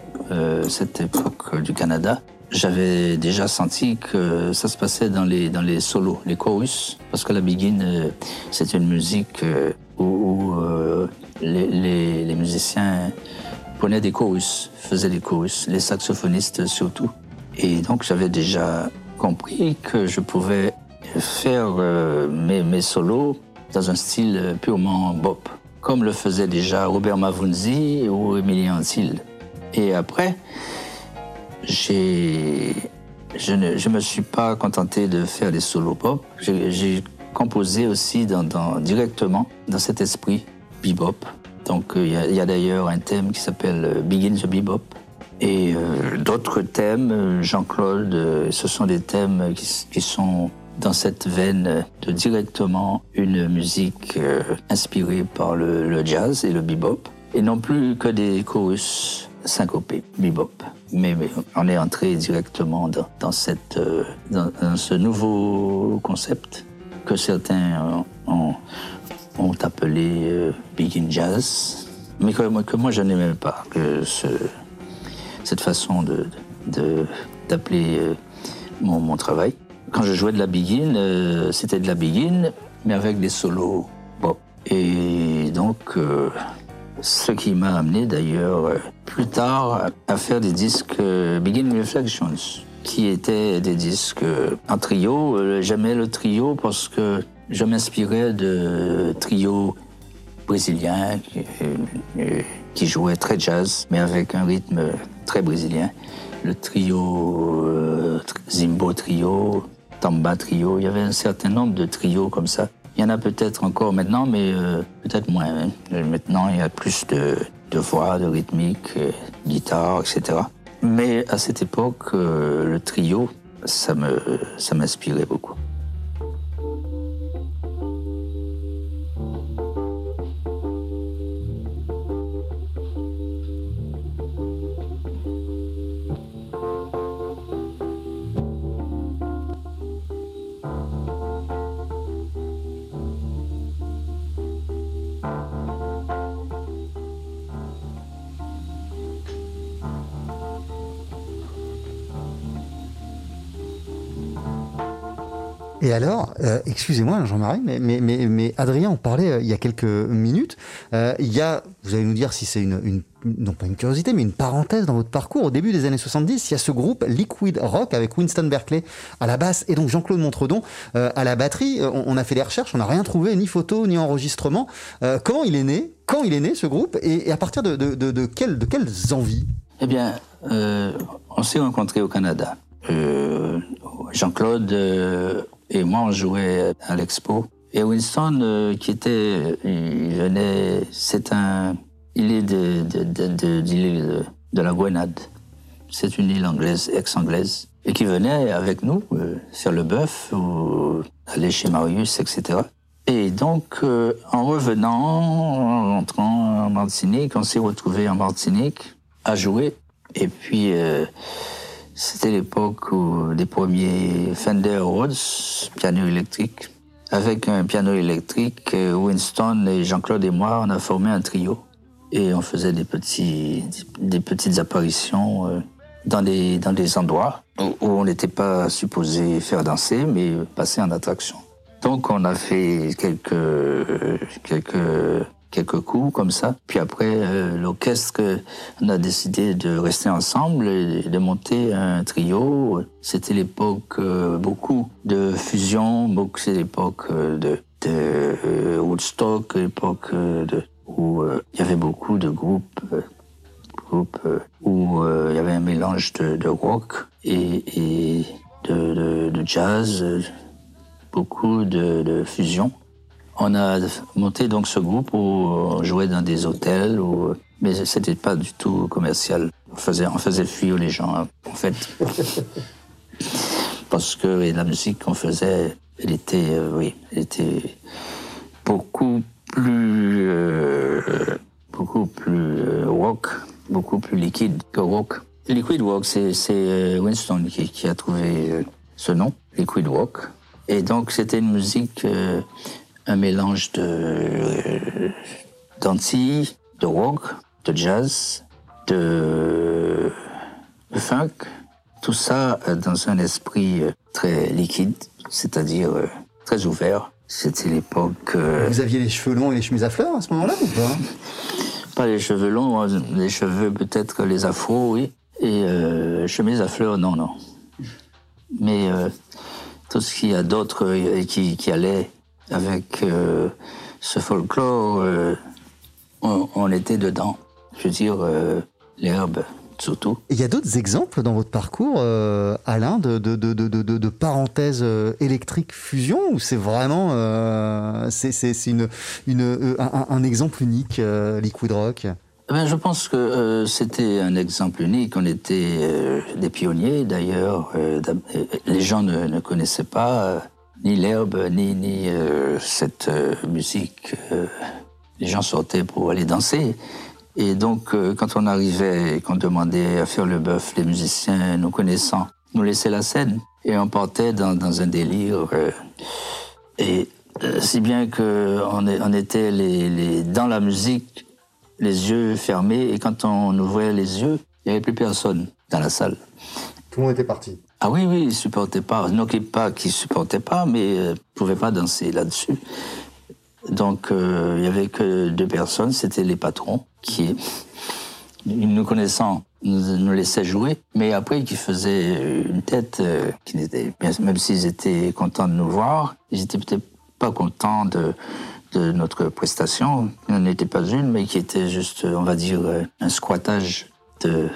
cette époque du Canada, j'avais déjà senti que ça se passait dans les, dans les solos, les chorus. Parce que la begin, euh, c'est une musique euh, où, euh, les, musiciens prenaient des chorus, faisaient des chorus, les saxophonistes surtout. Et donc j'avais déjà compris que je pouvais faire mes, mes solos dans un style purement bop, comme le faisait déjà Robert Mavunzi ou Emilien Antil. Et après, je ne me suis pas contenté de faire des solos pop. J'ai composé aussi dans, directement dans cet esprit bebop. Donc euh, il y a- d'ailleurs un thème qui s'appelle euh, Begin the Bebop. Et euh, d'autres thèmes, Jean-Claude, ce sont des thèmes qui, sont dans cette veine de directement une musique inspirée par le, le jazz et le bebop, et non plus que des chorus syncopés, bebop. Mais, mais on est entré directement dans, cette, euh, dans, ce nouveau concept que certains ont, appelé euh, Begin Jazz, mais que, moi- je n'aimais pas, que ce, cette façon de, d'appeler euh, mon, travail. Quand je jouais de la begin, euh, c'était de la begin, mais avec des solos pop. Et donc, ce qui m'a amené d'ailleurs plus tard à faire des disques euh, Begin Reflections, qui étaient des disques euh, en trio. Euh, J'aimais le trio parce que je m'inspirais de trios brésiliens qui, euh, euh, jouaient très jazz, mais avec un rythme très brésilien. Le trio euh, tr- Zimbo Trio, Tamba Trio, il y avait un certain nombre de trios comme ça. Il y en a peut-être encore maintenant, mais euh, peut-être moins. hein. Euh, Maintenant, il y a plus de, de voix, de rythmique, euh, guitare, etc. Mais à cette époque, euh, le trio, ça m'inspirait beaucoup. Et alors, euh, excusez-moi Jean-Marie, mais, Adrien en parlait euh, il y a quelques minutes. Euh, il y a, vous allez nous dire si c'est une, non pas une curiosité, mais une parenthèse dans votre parcours. Au début des années 70, il y a ce groupe Liquid Rock avec Winston Berkeley à la basse et donc Jean-Claude Montredon à la batterie. On, on, a fait des recherches, on n'a rien trouvé, ni photo, ni enregistrement. comment il est né? Quand il est né ce groupe? Et, à partir de quelles envies? Eh bien, on s'est rencontrés au Canada. Jean-Claude et moi, on jouait à l'expo. Et Winston, euh, qui était, il venait, c'est un, il est de, de, de, de, la Grenade. C'est une île anglaise, ex-anglaise. Et qui venait avec nous euh, faire le bœuf ou aller chez Marius, etc. Et donc, euh, en revenant, en rentrant en Martinique, on s'est retrouvé en Martinique à jouer. Et puis, euh, c'était l'époque des premiers Fender Rhodes, piano électrique. Avec un piano électrique, Winston et Jean-Claude et moi, on a formé un trio. Et on faisait des, petits, des petites apparitions euh, dans des, dans des endroits où on n'était pas supposé faire danser, mais passer en attraction. Donc on a fait quelques, quelques quelques coups comme ça. Puis après, euh, l'orchestre, on a décidé de rester ensemble et de monter un trio. C'était l'époque euh, beaucoup de fusion, beaucoup c'est l'époque euh, de, Woodstock, l'époque où il y avait beaucoup de groupes, groupes où il y avait un mélange de, rock et, de, jazz, beaucoup de fusion. On a monté donc ce groupe où on jouait dans des hôtels, où, mais c'était pas du tout commercial. On faisait, on faisait fuir les gens, hein, en fait. Parce que la musique qu'on faisait, elle était, euh, oui, elle était beaucoup plus, euh, beaucoup plus euh, rock, beaucoup plus liquide que rock. Liquid Rock, c'est Winston qui, qui, a trouvé ce nom, Liquid Rock. Et donc c'était une musique un mélange de d'antilles, de rock, de jazz, de, de, funk, tout ça euh, dans un esprit euh, très liquide, c'est-à-dire euh, très ouvert. C'était l'époque. Vous aviez les cheveux longs et les chemises à fleurs à ce moment-là ou pas? Pas les cheveux longs, les cheveux peut-être les afros, oui. Et euh, chemises à fleurs, non, non. Mais euh, tout ce qu'il y a d'autre qui, qui allait avec euh, ce folklore, euh, on, on, était dedans. Je veux dire, euh, l'herbe, surtout. Il y a d'autres exemples dans votre parcours, Alain, de, de, de, de parenthèses électriques fusion, ou c'est vraiment c'est une, une, un, un, exemple unique, Liquid Rock? Eh ben, je pense que euh, c'était un exemple unique. On était euh, des pionniers d'ailleurs. Euh, les gens ne, ne connaissaient pas ni l'herbe, ni, ni euh, cette euh, musique. Euh, les gens sortaient pour aller danser. Et donc, quand on arrivait et qu'on demandait à faire le bœuf, les musiciens, nous connaissant, nous laissaient la scène. Et on partait dans, un délire. Et si bien qu'on on était dans la musique, les yeux fermés. Et quand on ouvrait les yeux, il n'y avait plus personne dans la salle. Tout le monde était parti. Ah oui, oui, ils supportaient pas. Non, pas qu'ils supportaient pas, mais euh, pouvaient pas danser là-dessus. Donc, euh, il y avait que deux personnes, c'était les patrons qui, nous connaissant, nous, laissaient jouer, mais après qui faisaient une tête euh, qui n'était, même s'ils étaient contents de nous voir, ils étaient peut-être pas contents de, de notre prestation. Il n'en était pas une, mais qui était juste, on va dire, un squattage de,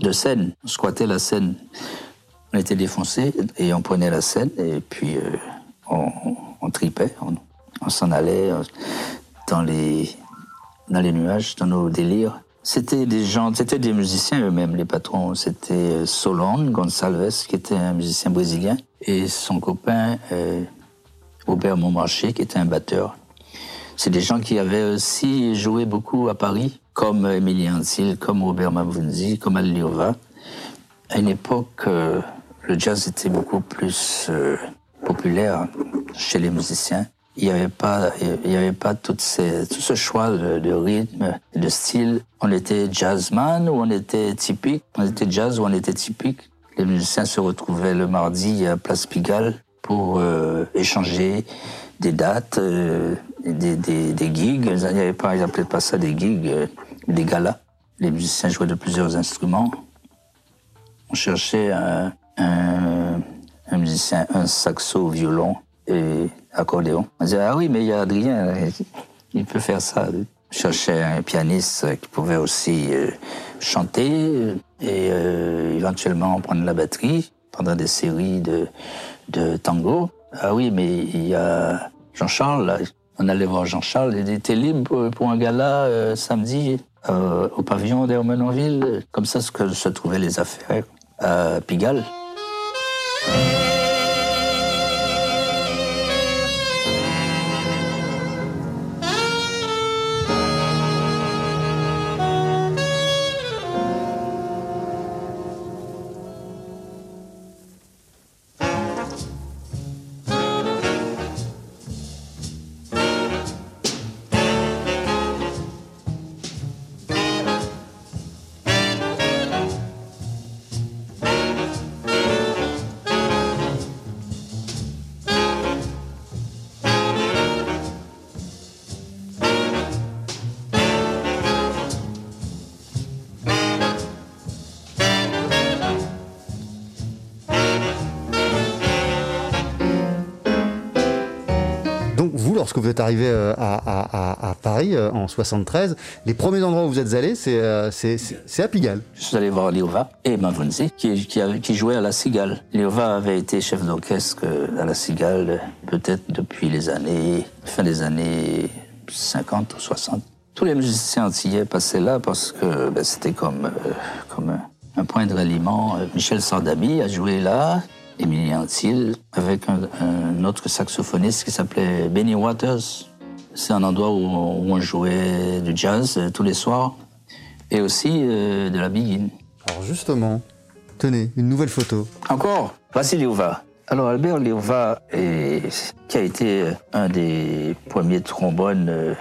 de scène. On squattait la scène on était défoncé et on prenait la scène et puis euh, on, on, tripait, on, s'en allait euh, dans les, nuages, dans nos délires. C'était des gens, c'était des musiciens eux-mêmes, les patrons. C'était euh, Solon Gonçalves, qui était un musicien brésilien, et son copain Robert Montmarché, qui était un batteur. C'est des gens qui avaient aussi joué beaucoup à Paris, comme Emilien Antil, comme Robert Mavunzi, comme Al Liova. À une époque, le jazz était beaucoup plus euh, populaire chez les musiciens. Il n'y avait pas, il y avait pas tout ce choix de, rythme, de style. On était jazzman ou on était typique. On était jazz ou on était typique. Les musiciens se retrouvaient le mardi à Place Pigalle pour euh, échanger des dates, euh, des, des, des gigs. Il n'y avait pas, ils n'appelaient pas ça des gigs, des galas. Les musiciens jouaient de plusieurs instruments. On cherchait un, un, musicien, un saxo, violon et accordéon. On disait, ah oui, mais il y a Adrien, il peut faire ça. On cherchait un pianiste qui pouvait aussi euh, chanter et euh, éventuellement prendre la batterie pendant des séries de, de tango. Ah oui, mais il y a Jean-Charles, on allait voir Jean-Charles, il était libre pour, un gala euh, samedi euh, au pavillon d'Hermenonville. Comme ça ce que se trouvaient les affaires à Pigalle. Lorsque vous êtes arrivé euh, à, Paris euh, en 73, les premiers endroits où vous êtes c'est euh, c'est- à Pigalle. Je suis allé voir Liova et Mavunzi, qui, qui, à la Cigale. Liova avait été chef d'orchestre à la Cigale, peut-être depuis les années, fin des années 50 ou 60. Tous les musiciens antillais passaient là parce que ben, c'était comme, un, un point de ralliement. Michel Sardami a joué là, Émilie Antil, avec un, un autre saxophoniste qui s'appelait Benny Waters. C'est un endroit où, où on jouait du jazz euh, tous les soirs et aussi euh, de la biguine. Alors justement, tenez, une nouvelle photo. Encore? Voici Liouva. Alors Albert Liouva, est- qui a été un des premiers trombones euh,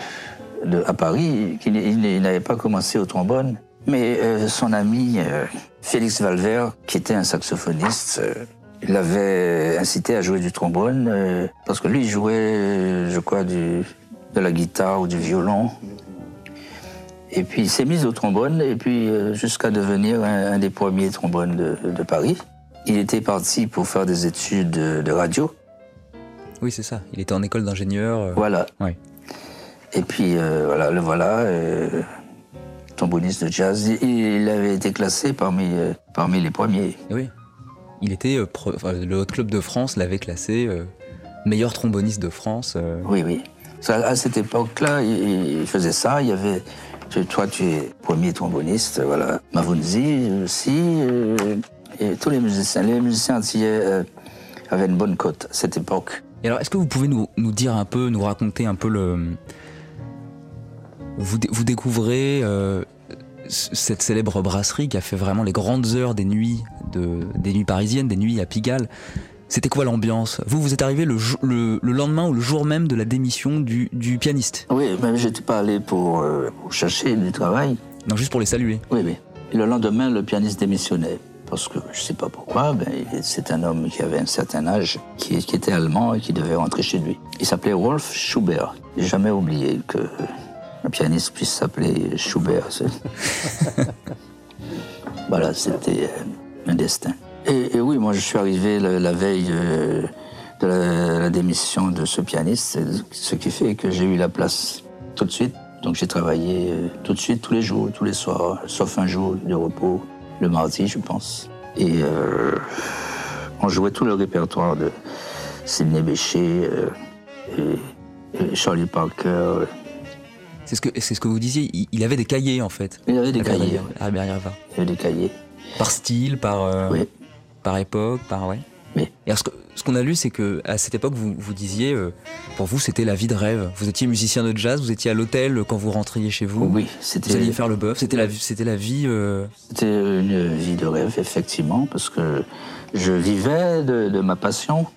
de- à Paris, il n'avait pas commencé au trombone, mais euh, son ami euh, Félix Valver, qui était un saxophoniste, euh, il l'avait incité à jouer du trombone, euh, parce que lui il jouait, euh, je crois, du, de la guitare ou du violon. Et puis il s'est mis au trombone, et puis euh, jusqu'à devenir un, un des premiers trombones de, de Paris. Il était parti pour faire des études de, de radio. Oui, c'est ça. Il était en école d'ingénieur. euh, Voilà. Ouais. Et puis voilà, le voilà, tromboniste de jazz. Il, avait été classé parmi, parmi les premiers. Oui. Il était. euh, pro- enfin, le Hot Club de France l'avait classé euh, meilleur tromboniste de France. euh, Oui, oui. À cette époque-là, il, il faisait ça. Il y avait, tu- toi, tu es premier tromboniste, voilà. Mavunzi aussi, et tous les musiciens. Les musiciens antillais avaient une bonne cote à cette époque. Et alors, est-ce que vous pouvez nous, nous dire un peu, nous raconter un peu le. Vous, dé- vous découvrez cette célèbre brasserie qui a fait vraiment les grandes heures des nuits, de, des nuits parisiennes, des nuits à Pigalle. C'était quoi l'ambiance? Vous, vous êtes arrivé le, jou- le, le lendemain ou le jour même de la démission du, du pianiste? Oui, mais j'étais pas allé pour, euh, pour chercher du travail. Non, juste pour les saluer. Oui, oui. Et le lendemain, le pianiste démissionnait. Parce que je sais pas pourquoi, ben, c'est un homme qui avait un certain âge, qui, qui était allemand et qui devait rentrer chez lui. Il s'appelait Wolf Schubert. J'ai jamais oublié que un pianiste puisse s'appeler Schubert. voilà, c'était euh, un destin. Et, et oui, moi je suis arrivé la, la veille euh, de la, la démission de ce pianiste, ce qui fait que j'ai eu la place tout de suite. Donc j'ai travaillé euh, tout de suite, tous les jours, tous les soirs, sauf un jour de repos, le mardi, je pense. Et euh, on jouait tout le répertoire de Sidney Bechet et, et Charlie Parker. Euh. C'est ce, que, c'est ce que vous disiez, il, il avait des cahiers en fait. Il avait des Albert cahiers. Albert Yerva. Il y avait des cahiers. Par style, par, euh, Oui. par époque, par ouais. Oui. Et alors, ce que- ce qu'on a lu, c'est que à cette époque, vous, vous disiez, euh, pour vous, c'était la vie de rêve. Vous étiez musicien de jazz, vous étiez à l'hôtel quand vous rentriez chez vous. Oui, Vous c'était alliez faire le bœuf. C'était la, vie- c'était la vie. euh, C'était une vie de rêve, effectivement, parce que je vivais de, de ma passion,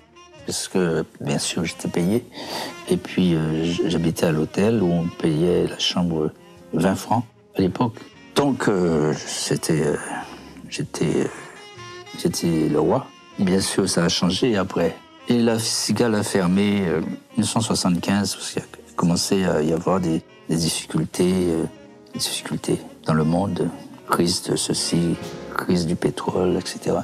parce que, bien sûr, j'étais payé. Et puis, euh, j'habitais à l'hôtel où on payait la chambre 20 francs à l'époque. Donc, euh, c'était, euh, j'étais, euh, j'étais le roi. Bien sûr, ça a changé après. Et la Cigale a fermé en 1975 parce qu'il a commencé à y avoir des, difficultés, des difficultés dans le monde, crise de ceci, crise du pétrole, etc.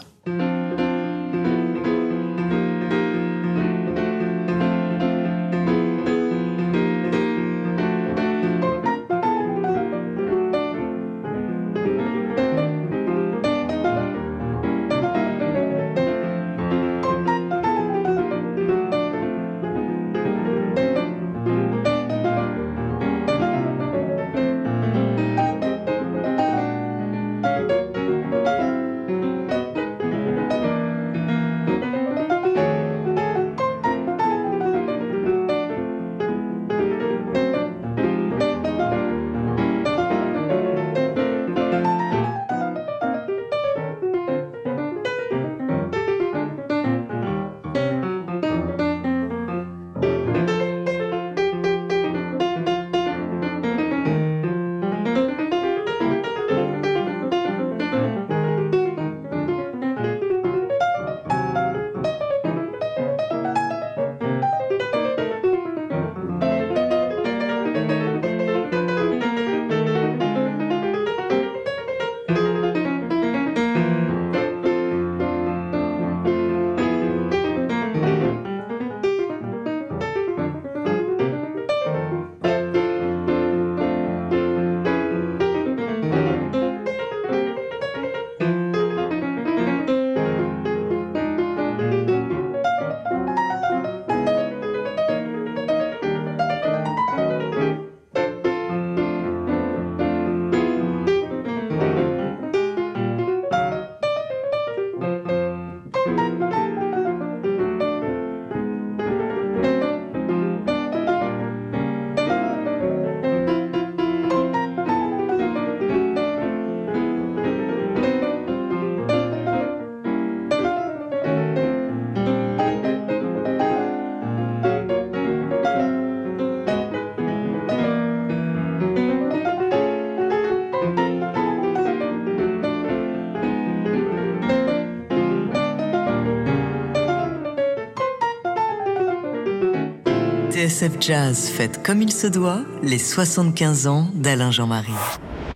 TSF Jazz fête comme il se doit les 75 ans d'Alain Jean-Marie.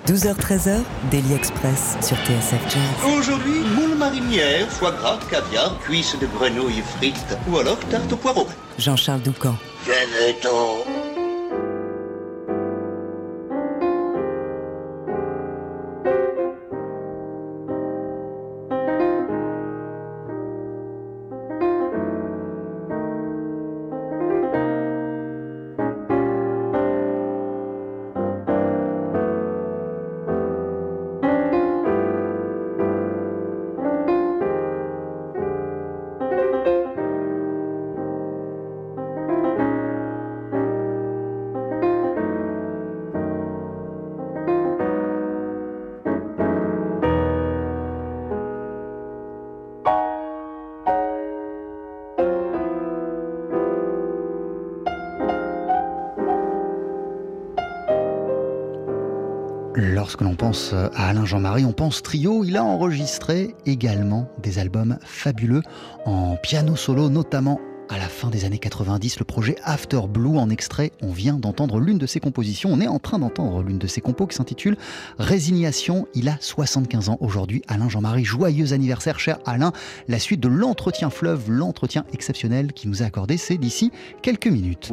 12h-13h, Daily Express sur TSF Jazz. Aujourd'hui, moule marinière, foie gras, caviar, cuisses de grenouille frites ou alors tarte au poireau. Jean-Charles Doucan. Venez-t'en. Lorsque l'on pense à Alain Jean-Marie, on pense trio. Il a enregistré également des albums fabuleux en piano solo, notamment à la fin des années 90, le projet After Blue. En extrait, on vient d'entendre l'une de ses compositions. On est en train d'entendre l'une de ses compos qui s'intitule Résignation. Il a 75 ans aujourd'hui. Alain Jean-Marie, joyeux anniversaire, cher Alain. La suite de l'entretien fleuve, l'entretien exceptionnel qui nous a accordé, c'est d'ici quelques minutes.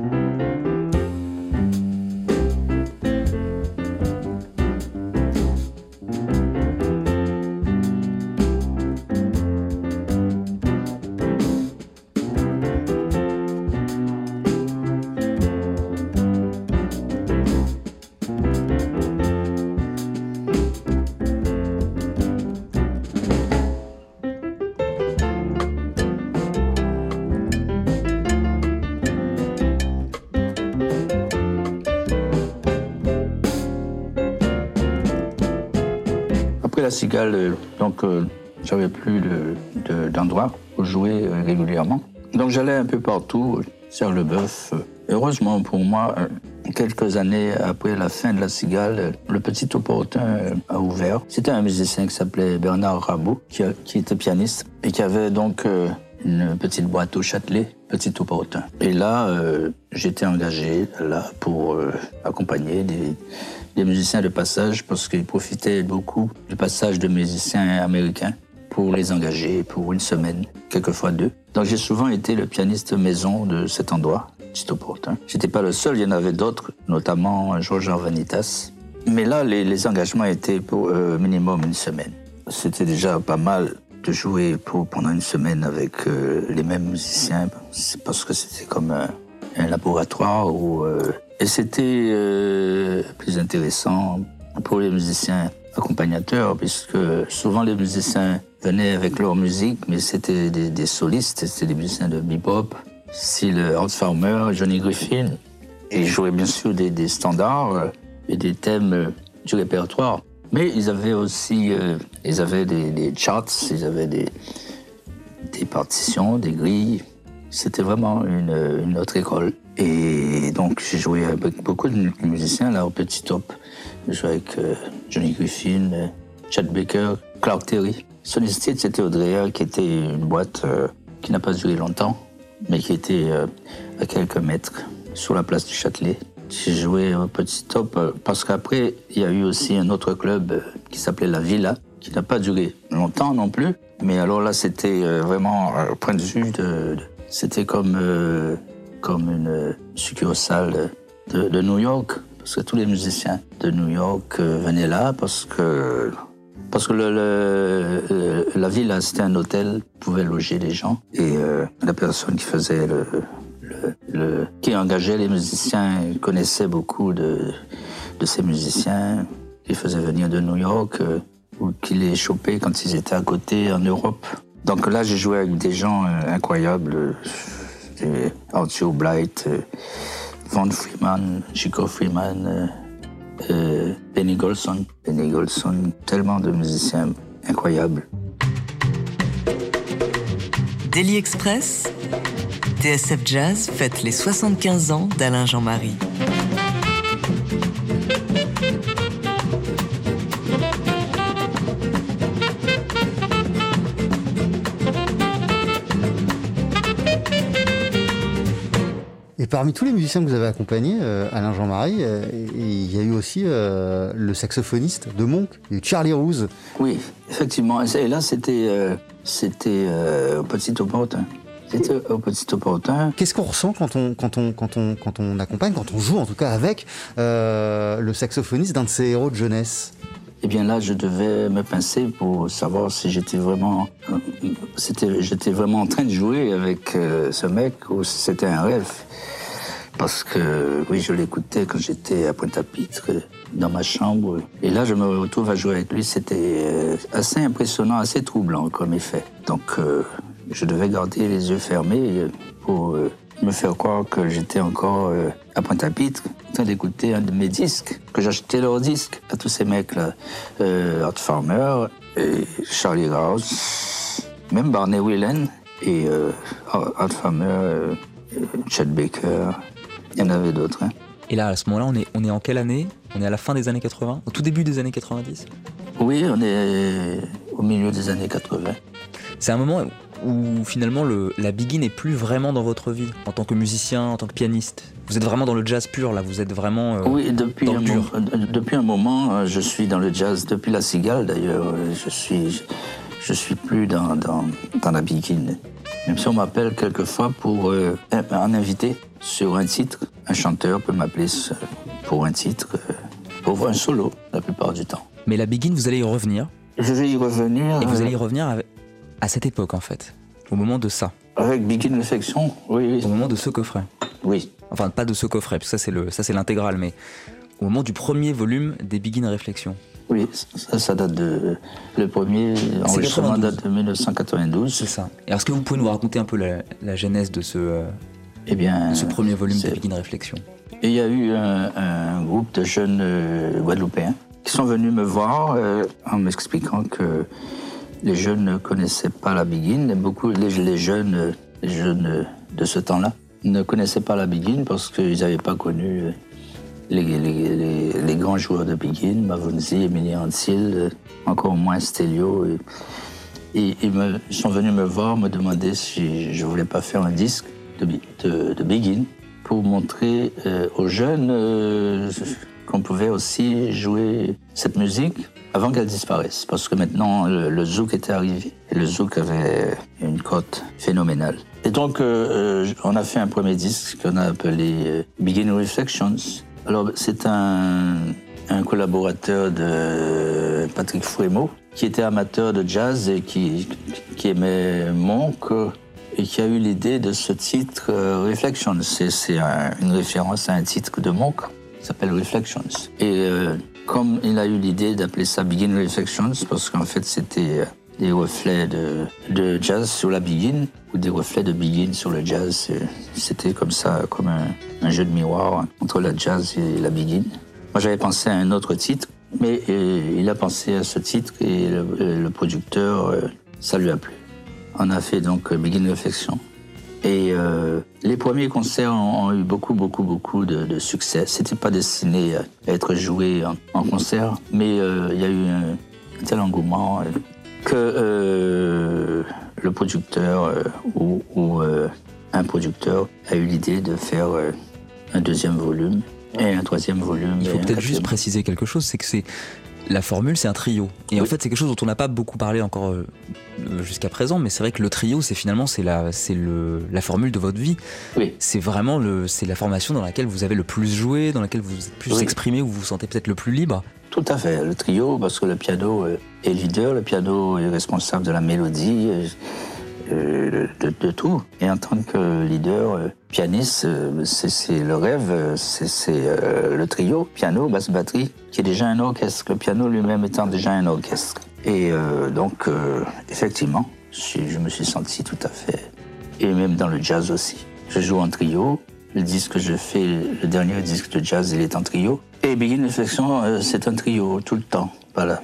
La cigale, euh, donc euh, j'avais plus de- de- d'endroit où jouer euh, régulièrement. Donc j'allais un peu partout, sur le bœuf. Heureusement pour moi, euh, quelques années après la fin de la cigale, euh, le petit opportun euh, a ouvert. C'était un musicien qui s'appelait Bernard Rabot, qui, qui était pianiste et qui avait donc euh, une petite boîte au Châtelet, petit opportun. Et là, euh, j'étais engagé là pour euh, accompagner des, des musiciens de passage parce qu'ils profitaient beaucoup du passage de musiciens américains pour les engager pour une semaine, quelquefois deux. Donc j'ai souvent été le pianiste maison de cet endroit, petit opportun. J'étais pas le seul, il y en avait d'autres, notamment Georges Vanitas. Mais là, les, engagements étaient pour euh, minimum une semaine. C'était déjà pas mal de jouer pendant une semaine avec euh, les mêmes musiciens, parce que c'était comme un, un laboratoire où, euh, et c'était euh, plus intéressant pour les musiciens accompagnateurs, puisque souvent les musiciens venaient avec leur musique, mais c'était des, solistes, c'était des musiciens de bebop, style Art Farmer, Johnny Griffin, ils jouaient bien sûr des, standards euh, et des thèmes euh, du répertoire. Mais ils avaient aussi ils avaient des, charts, ils avaient des, partitions, des grilles. C'était vraiment une autre école. Et donc j'ai joué avec beaucoup de musiciens là au Petit Top. J'ai joué avec euh, Johnny Griffin, euh, Chad Baker, Clark Terry. Sony State, c'était Audrey, qui était une boîte euh, qui n'a pas duré longtemps, mais qui était à quelques mètres sur la place du Châtelet. J'ai joué au Petit Top parce qu'après, il y a eu aussi un autre club qui s'appelait La Villa, qui n'a pas duré longtemps non plus. Mais alors là, c'était vraiment, au point de vue de. c'était comme, comme une succursale de, New York. Parce que tous les musiciens de New York euh, venaient là parce que. Parce que la villa, c'était un hôtel, pouvait loger les gens. Et euh, la personne qui faisait qui engageait les musiciens connaissait beaucoup de, ces musiciens qui faisaient venir de New York euh, ou qui les chopaient quand ils étaient à côté en Europe. Donc là, j'ai joué avec des gens incroyables. Euh, Arthur Blight, euh, Von Freeman, Chico Freeman, euh, euh, Benny Golson. Benny Golson, tellement de musiciens incroyables. Daily Express, TSF Jazz fête les 75 ans d'Alain Jean-Marie. Parmi tous les musiciens que vous avez accompagnés, euh, Alain Jean-Marie, euh, il y a eu aussi euh, le saxophoniste de Monk, Charlie Rouse. Oui, effectivement. Et là, c'était c'était au Petit Opportun. C'était au Petit Opportun. Qu'est-ce qu'on ressent quand on, quand, on, quand, on, quand on accompagne, quand on joue en tout cas avec le saxophoniste d'un de ses héros de jeunesse? Eh bien là, je devais me pincer pour savoir si j'étais vraiment, c'était, j'étais vraiment en train de jouer avec ce mec ou si c'était un rêve. Parce que oui, je l'écoutais quand j'étais à Pointe-à-Pitre, dans ma chambre. Et là, je me retrouve à jouer avec lui. C'était euh, assez impressionnant, assez troublant comme effet. Donc, euh, je devais garder les yeux fermés euh, pour me faire croire que j'étais encore à Pointe-à-Pitre, en train d'écouter un de mes disques, que j'achetais leurs disques à tous ces mecs-là. Art Farmer, et Charlie Rouse, même Barney Whelan et Art Farmer, Chet Baker. Il y en avait d'autres. hein. Et là, à ce moment-là, on est, on est en quelle année? On est à la fin des années 80 Au tout début des années 90 Oui, on est au milieu des années 80. C'est un moment où finalement le, la biggie n'est plus vraiment dans votre vie en tant que musicien, en tant que pianiste. Vous êtes vraiment dans le jazz pur là, vous êtes vraiment euh, Oui, depuis dans le dur. euh, depuis un moment, euh, je suis dans le jazz. Depuis la cigale, d'ailleurs, je suis, je, suis plus dans, dans, dans la bikini. Même si on m'appelle quelquefois pour euh, un, invité sur un titre, un chanteur peut m'appeler pour un titre, euh, pour un solo, la plupart du temps. Mais la biggie, vous allez y revenir. Je vais y revenir Et vous euh, allez y revenir avec- à cette époque en fait, au moment de ça, avec Bigin Réflexion. Oui, au moment de ce coffret. oui. Enfin, pas de ce coffret, parce que ça c'est le, ça c'est l'intégrale, mais au moment du premier volume des Begin Réflexions. Oui, ça, ça date de. Le premier enregistrement 92. date de 1992. C'est ça. Et est-ce que vous pouvez nous raconter un peu la, la genèse de ce, euh, Eh bien. de ce premier volume c'est- Begin Réflexions Et il y a eu un, un groupe de jeunes euh, Guadeloupéens qui sont venus me voir euh, en m'expliquant que les jeunes ne connaissaient pas la Begin. Beaucoup, les, les jeunes, les jeunes de ce temps-là ne connaissaient pas la Begin parce qu'ils n'avaient pas connu les, grands joueurs de Begin, Mavunzi, Emilien Antil, euh, encore moins Stelio. Ils, ils sont venus me voir, me demander si je voulais pas faire un disque de, de, Begin pour montrer euh, aux jeunes euh, qu'on pouvait aussi jouer cette musique avant qu'elle disparaisse. Parce que maintenant, le, zouk était arrivé. Et le zouk avait une cote phénoménale. Et donc, euh, euh, on a fait un premier disque qu'on a appelé euh, Begin Reflections. Alors, c'est un, collaborateur de Patrick Fouémo, qui était amateur de jazz et qui, aimait Monk et qui a eu l'idée de ce titre euh, Reflections. C'est c'est un- une référence à un titre de Monk qui s'appelle Reflections. Et euh, comme il a eu l'idée d'appeler ça Begin Reflections, parce qu'en fait c'était euh, des reflets de, jazz sur la Begin ou des reflets de Begin sur le jazz. C'était comme ça, comme un, jeu de miroir entre la jazz et la Begin. Moi j'avais pensé à un autre titre, mais euh, il a pensé à ce titre et le, euh, producteur, euh, ça lui a plu. On a fait donc Begin Reflection. Et les premiers concerts ont, ont eu beaucoup, beaucoup, beaucoup de, de succès. C'était pas destiné à être joué en, concert, mais il y a eu un, tel engouement que euh, le producteur euh, ou, ou, euh, un producteur a eu l'idée de faire un deuxième volume et un troisième volume. Il faut peut-être juste préciser quelque chose, c'est que c'est la formule, c'est un trio. Et en fait, c'est quelque chose dont on n'a pas beaucoup parlé encore jusqu'à présent, mais c'est vrai que le trio, c'est finalement c'est la, c'est le, la formule de votre vie. Oui. C'est vraiment le, c'est la formation dans laquelle vous avez le plus joué, dans laquelle vous vous êtes plus Oui. exprimé, où vous vous sentez peut-être le plus libre. Tout à fait, le trio, parce que le piano est leader, le piano est responsable de la mélodie, euh, euh, de, tout. Et en tant que leader, euh, pianiste, c'est le rêve, c'est le trio, piano, basse, batterie, qui est déjà un orchestre, le piano lui-même étant déjà un orchestre. Et donc, effectivement, je, je me suis senti tout à fait, et même dans le jazz aussi. Je joue en trio, le disque que je fais, le dernier disque de jazz, il est en trio. Et Begin Reflection, euh, c'est un trio tout le temps. Voilà.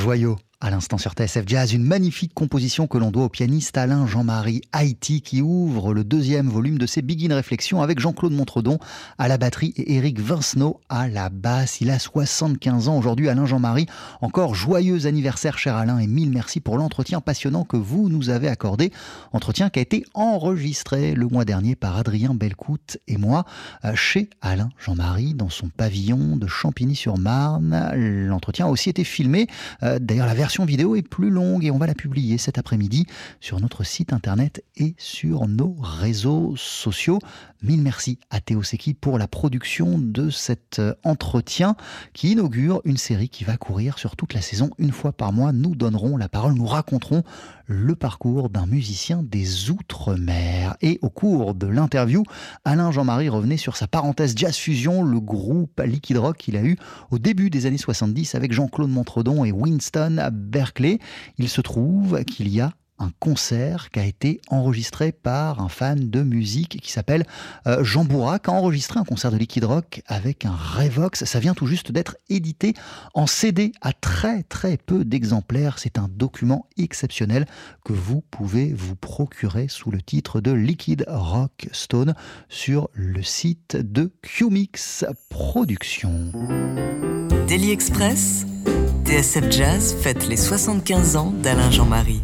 Joyau l'instant sur TSF Jazz, une magnifique composition que l'on doit au pianiste Alain Jean-Marie Haïti qui ouvre le deuxième volume de ses Begin Réflexions avec Jean-Claude Montredon à la batterie et Éric Vincenot à la basse. Il a 75 ans aujourd'hui, Alain Jean-Marie. Encore joyeux anniversaire, cher Alain, et mille merci pour l'entretien passionnant que vous nous avez accordé. Entretien qui a été enregistré le mois dernier par Adrien Belcout et moi euh, chez Alain Jean-Marie dans son pavillon de Champigny-sur-Marne. L'entretien a aussi été filmé. Euh, d'ailleurs, la version vidéo est plus longue et on va la publier cet après-midi sur notre site internet et sur nos réseaux sociaux. Mille merci à Théo Seki pour la production de cet euh, entretien qui inaugure une série qui va courir sur toute la saison. Une fois par mois, nous donnerons la parole, nous raconterons le parcours d'un musicien des Outre-mer. Et au cours de l'interview, Alain Jean-Marie revenait sur sa parenthèse Jazz Fusion, le groupe liquid rock qu'il a eu au début des années 70 avec Jean-Claude Montredon et Winston à Berkeley. Il se trouve qu'il y a un concert qui a été enregistré par un fan de musique qui s'appelle euh, Jean Bourra, qui a enregistré un concert de liquid rock avec un Revox. Ça vient tout juste d'être édité en CD à très très peu d'exemplaires. C'est un document exceptionnel que vous pouvez vous procurer sous le titre de Liquid Rock Stone sur le site de QMix Productions. Daily Express, TSF Jazz fête les 75 ans d'Alain Jean-Marie.